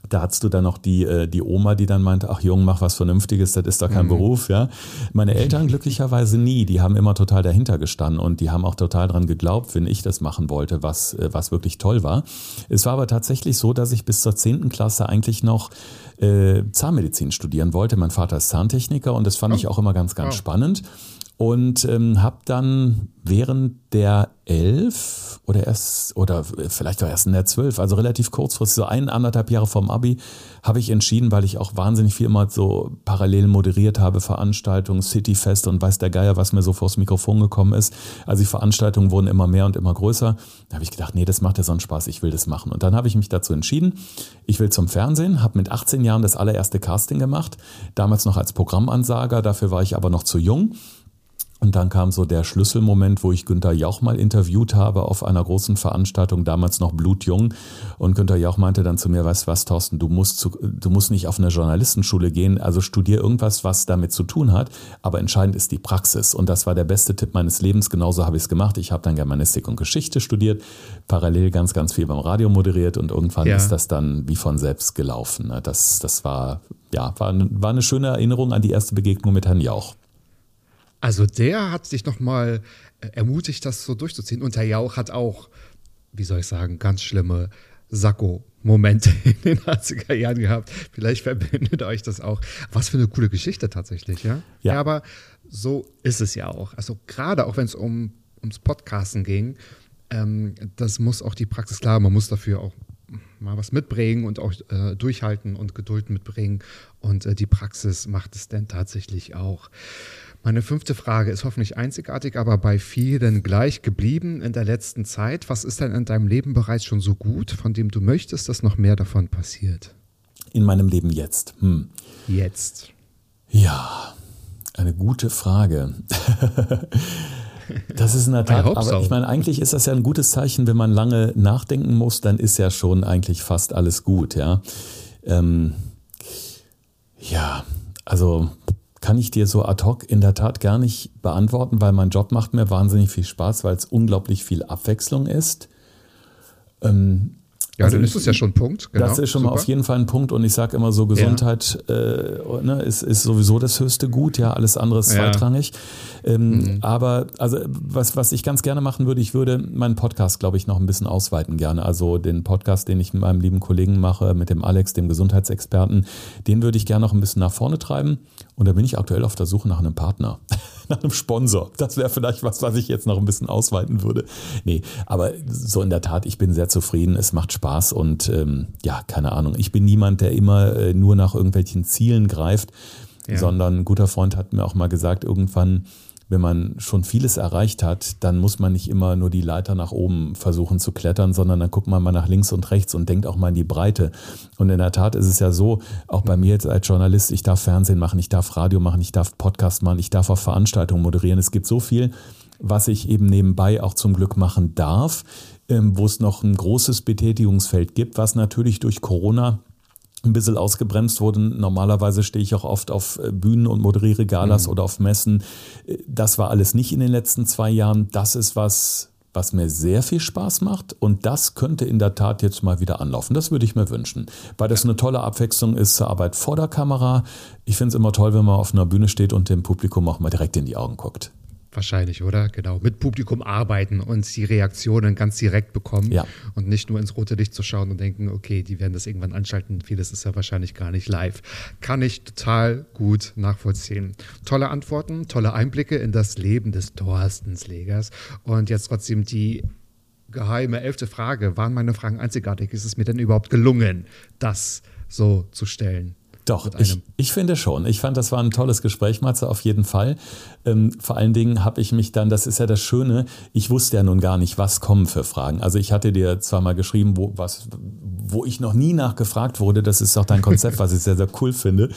Speaker 2: da hattest du dann noch die, äh, die Oma, die dann meinte, ach Jung, mach was Vernünftiges, das ist doch kein mhm. Beruf, ja. Meine Eltern (laughs) glücklicherweise nie, die haben immer total dahinter gestanden und die haben auch total dran geglaubt, wenn ich das machen wollte, was, äh, was wirklich toll war. Es war aber tatsächlich so, dass ich bis zur zehnten Klasse eigentlich noch äh, Zahnmedizin studieren wollte. Mein Vater ist Zahntechniker und das fand oh. ich auch immer ganz, ganz oh. spannend. Und ähm, habe dann während der elf oder erst oder vielleicht war erst in der zwölf, also relativ kurzfristig, so ein, anderthalb Jahre vom Abi, habe ich entschieden, weil ich auch wahnsinnig viel mal so parallel moderiert habe, Veranstaltungen, Cityfest und weiß der Geier, was mir so vors Mikrofon gekommen ist. Also die Veranstaltungen wurden immer mehr und immer größer. Da habe ich gedacht, nee, das macht ja so einen Spaß, ich will das machen. Und dann habe ich mich dazu entschieden, ich will zum Fernsehen, habe mit 18 Jahren das allererste Casting gemacht, damals noch als Programmansager, dafür war ich aber noch zu jung und dann kam so der Schlüsselmoment, wo ich Günther Jauch mal interviewt habe auf einer großen Veranstaltung, damals noch blutjung. Und Günther Jauch meinte dann zu mir, weißt du was, Thorsten, du musst, zu, du musst nicht auf eine Journalistenschule gehen, also studier irgendwas, was damit zu tun hat. Aber entscheidend ist die Praxis. Und das war der beste Tipp meines Lebens. Genauso habe ich es gemacht. Ich habe dann Germanistik und Geschichte studiert, parallel ganz, ganz viel beim Radio moderiert und irgendwann ja. ist das dann wie von selbst gelaufen. Ne? Das, das war, ja, war, war eine schöne Erinnerung an die erste Begegnung mit Herrn Jauch.
Speaker 1: Also der hat sich nochmal äh, ermutigt, das so durchzuziehen. Und Herr Jauch hat auch, wie soll ich sagen, ganz schlimme Sakko-Momente (laughs) in den 80er Jahren gehabt. Vielleicht verbindet euch das auch. Was für eine coole Geschichte tatsächlich, ja? Ja, ja aber so ist es ja auch. Also gerade auch wenn es um, ums Podcasten ging, ähm, das muss auch die Praxis klar, man muss dafür auch mal was mitbringen und auch äh, durchhalten und Geduld mitbringen. Und äh, die Praxis macht es denn tatsächlich auch. Meine fünfte Frage ist hoffentlich einzigartig, aber bei vielen gleich geblieben in der letzten Zeit. Was ist denn in deinem Leben bereits schon so gut, von dem du möchtest, dass noch mehr davon passiert?
Speaker 2: In meinem Leben jetzt. Hm.
Speaker 1: Jetzt.
Speaker 2: Ja, eine gute Frage. (laughs) Das ist in der Tat, aber so. ich meine, eigentlich ist das ja ein gutes Zeichen, wenn man lange nachdenken muss, dann ist ja schon eigentlich fast alles gut, ja. Ähm, ja, also kann ich dir so ad hoc in der Tat gar nicht beantworten, weil mein Job macht mir wahnsinnig viel Spaß, weil es unglaublich viel Abwechslung ist.
Speaker 1: Ähm, ja, also dann ist es ja schon ein Punkt.
Speaker 2: Genau, das ist schon Super. mal auf jeden Fall ein Punkt und ich sage immer so, Gesundheit ja. äh, ne, ist, ist sowieso das höchste Gut, ja, alles andere ist zweitrangig. Ja. Ähm, mhm. Aber also was, was ich ganz gerne machen würde, ich würde meinen Podcast, glaube ich, noch ein bisschen ausweiten gerne. Also den Podcast, den ich mit meinem lieben Kollegen mache, mit dem Alex, dem Gesundheitsexperten, den würde ich gerne noch ein bisschen nach vorne treiben. Und da bin ich aktuell auf der Suche nach einem Partner, nach einem Sponsor. Das wäre vielleicht was, was ich jetzt noch ein bisschen ausweiten würde. Nee, aber so in der Tat, ich bin sehr zufrieden. Es macht Spaß und ähm, ja, keine Ahnung. Ich bin niemand, der immer äh, nur nach irgendwelchen Zielen greift, ja. sondern ein guter Freund hat mir auch mal gesagt, irgendwann, wenn man schon vieles erreicht hat, dann muss man nicht immer nur die Leiter nach oben versuchen zu klettern, sondern dann guckt man mal nach links und rechts und denkt auch mal in die Breite. Und in der Tat ist es ja so, auch bei mir jetzt als Journalist, ich darf Fernsehen machen, ich darf Radio machen, ich darf Podcast machen, ich darf auch Veranstaltungen moderieren. Es gibt so viel, was ich eben nebenbei auch zum Glück machen darf, ähm, wo es noch ein großes Betätigungsfeld gibt, was natürlich durch Corona ein bisschen ausgebremst wurde. Normalerweise stehe ich auch oft auf äh, Bühnen und moderiere Galas mhm. oder auf Messen. Äh, das war alles nicht in den letzten zwei Jahren. Das ist was, was mir sehr viel Spaß macht und das könnte in der Tat jetzt mal wieder anlaufen. Das würde ich mir wünschen, weil das eine tolle Abwechslung ist zur Arbeit vor der Kamera. Ich finde es immer toll, wenn man auf einer Bühne steht und dem Publikum auch mal direkt in die Augen guckt.
Speaker 1: Wahrscheinlich, oder? Genau. Mit Publikum arbeiten und die Reaktionen ganz direkt bekommen ja. und nicht nur ins rote Licht zu schauen und denken, okay, die werden das irgendwann anschalten. Vieles ist ja wahrscheinlich gar nicht live. Kann ich total gut nachvollziehen. Tolle Antworten, tolle Einblicke in das Leben des Thorstens Legers. Und jetzt trotzdem die geheime elfte Frage. Waren meine Fragen einzigartig? Ist es mir denn überhaupt gelungen, das so zu stellen?
Speaker 2: Doch, ich, ich finde schon. Ich fand, das war ein tolles Gespräch, Matze, auf jeden Fall. Ähm, vor allen Dingen habe ich mich dann, das ist ja das Schöne, ich wusste ja nun gar nicht, was kommen für Fragen. Also ich hatte dir zwar mal geschrieben, wo, was, wo ich noch nie nachgefragt wurde, das ist auch dein Konzept, (laughs) was ich sehr, sehr cool finde.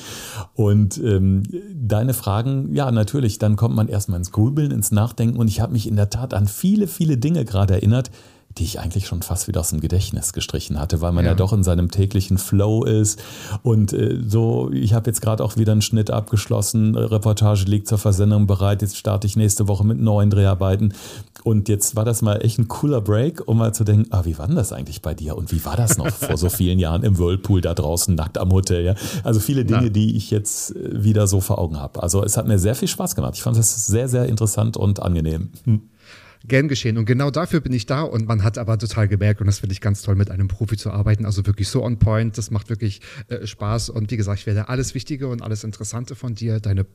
Speaker 2: Und ähm, deine Fragen, ja, natürlich, dann kommt man erstmal ins Grübeln, ins Nachdenken und ich habe mich in der Tat an viele, viele Dinge gerade erinnert, die ich eigentlich schon fast wieder aus dem Gedächtnis gestrichen hatte, weil man ja, ja doch in seinem täglichen Flow ist. Und äh, so, ich habe jetzt gerade auch wieder einen Schnitt abgeschlossen, Reportage liegt zur Versendung bereit, jetzt starte ich nächste Woche mit neuen Dreharbeiten. Und jetzt war das mal echt ein cooler Break, um mal zu denken, ah, wie war denn das eigentlich bei dir? Und wie war das noch vor so vielen Jahren im Whirlpool da draußen, nackt am Hotel? Ja? Also viele Dinge, ja. die ich jetzt äh, wieder so vor Augen habe. Also es hat mir sehr viel Spaß gemacht. Ich fand es sehr, sehr interessant und angenehm. Hm
Speaker 1: gern geschehen. Und genau dafür bin ich da. Und man hat aber total gemerkt, und das finde ich ganz toll, mit einem Profi zu arbeiten. Also wirklich so on point. Das macht wirklich äh, Spaß. Und wie gesagt, ich werde alles Wichtige und alles Interessante von dir, deine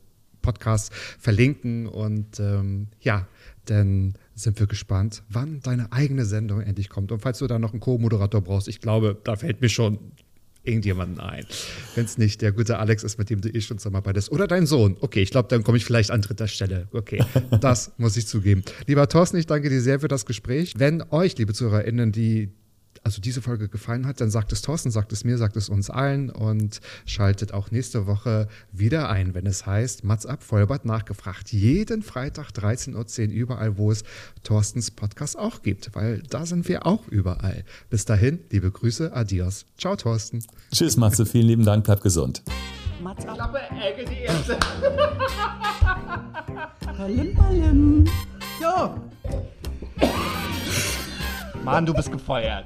Speaker 1: Podcast verlinken. Und ähm, ja, dann sind wir gespannt, wann deine eigene Sendung endlich kommt. Und falls du da noch einen Co-Moderator brauchst, ich glaube, da fällt mir schon irgendjemanden ein. Wenn es nicht der gute Alex ist, mit dem du eh schon zusammenarbeitest. Oder dein Sohn. Okay, ich glaube, dann komme ich vielleicht an dritter Stelle. Okay, (laughs) das muss ich zugeben. Lieber Thorsten, ich danke dir sehr für das Gespräch. Wenn euch, liebe ZuhörerInnen, die also diese Folge gefallen hat, dann sagt es Thorsten, sagt es mir, sagt es uns allen und schaltet auch nächste Woche wieder ein, wenn es heißt Mats ab, Vollbart nachgefragt. Jeden Freitag 13.10 Uhr überall, wo es Thorstens Podcast auch gibt, weil da sind wir auch überall. Bis dahin, liebe Grüße, adios. Ciao, Thorsten.
Speaker 2: Tschüss, Matze, vielen lieben Dank, bleib gesund.
Speaker 3: Mats ab. Klappe, Ecke, die erste. (laughs) Ballim, ballim.
Speaker 4: Ja. Mann, du bist gefeuert.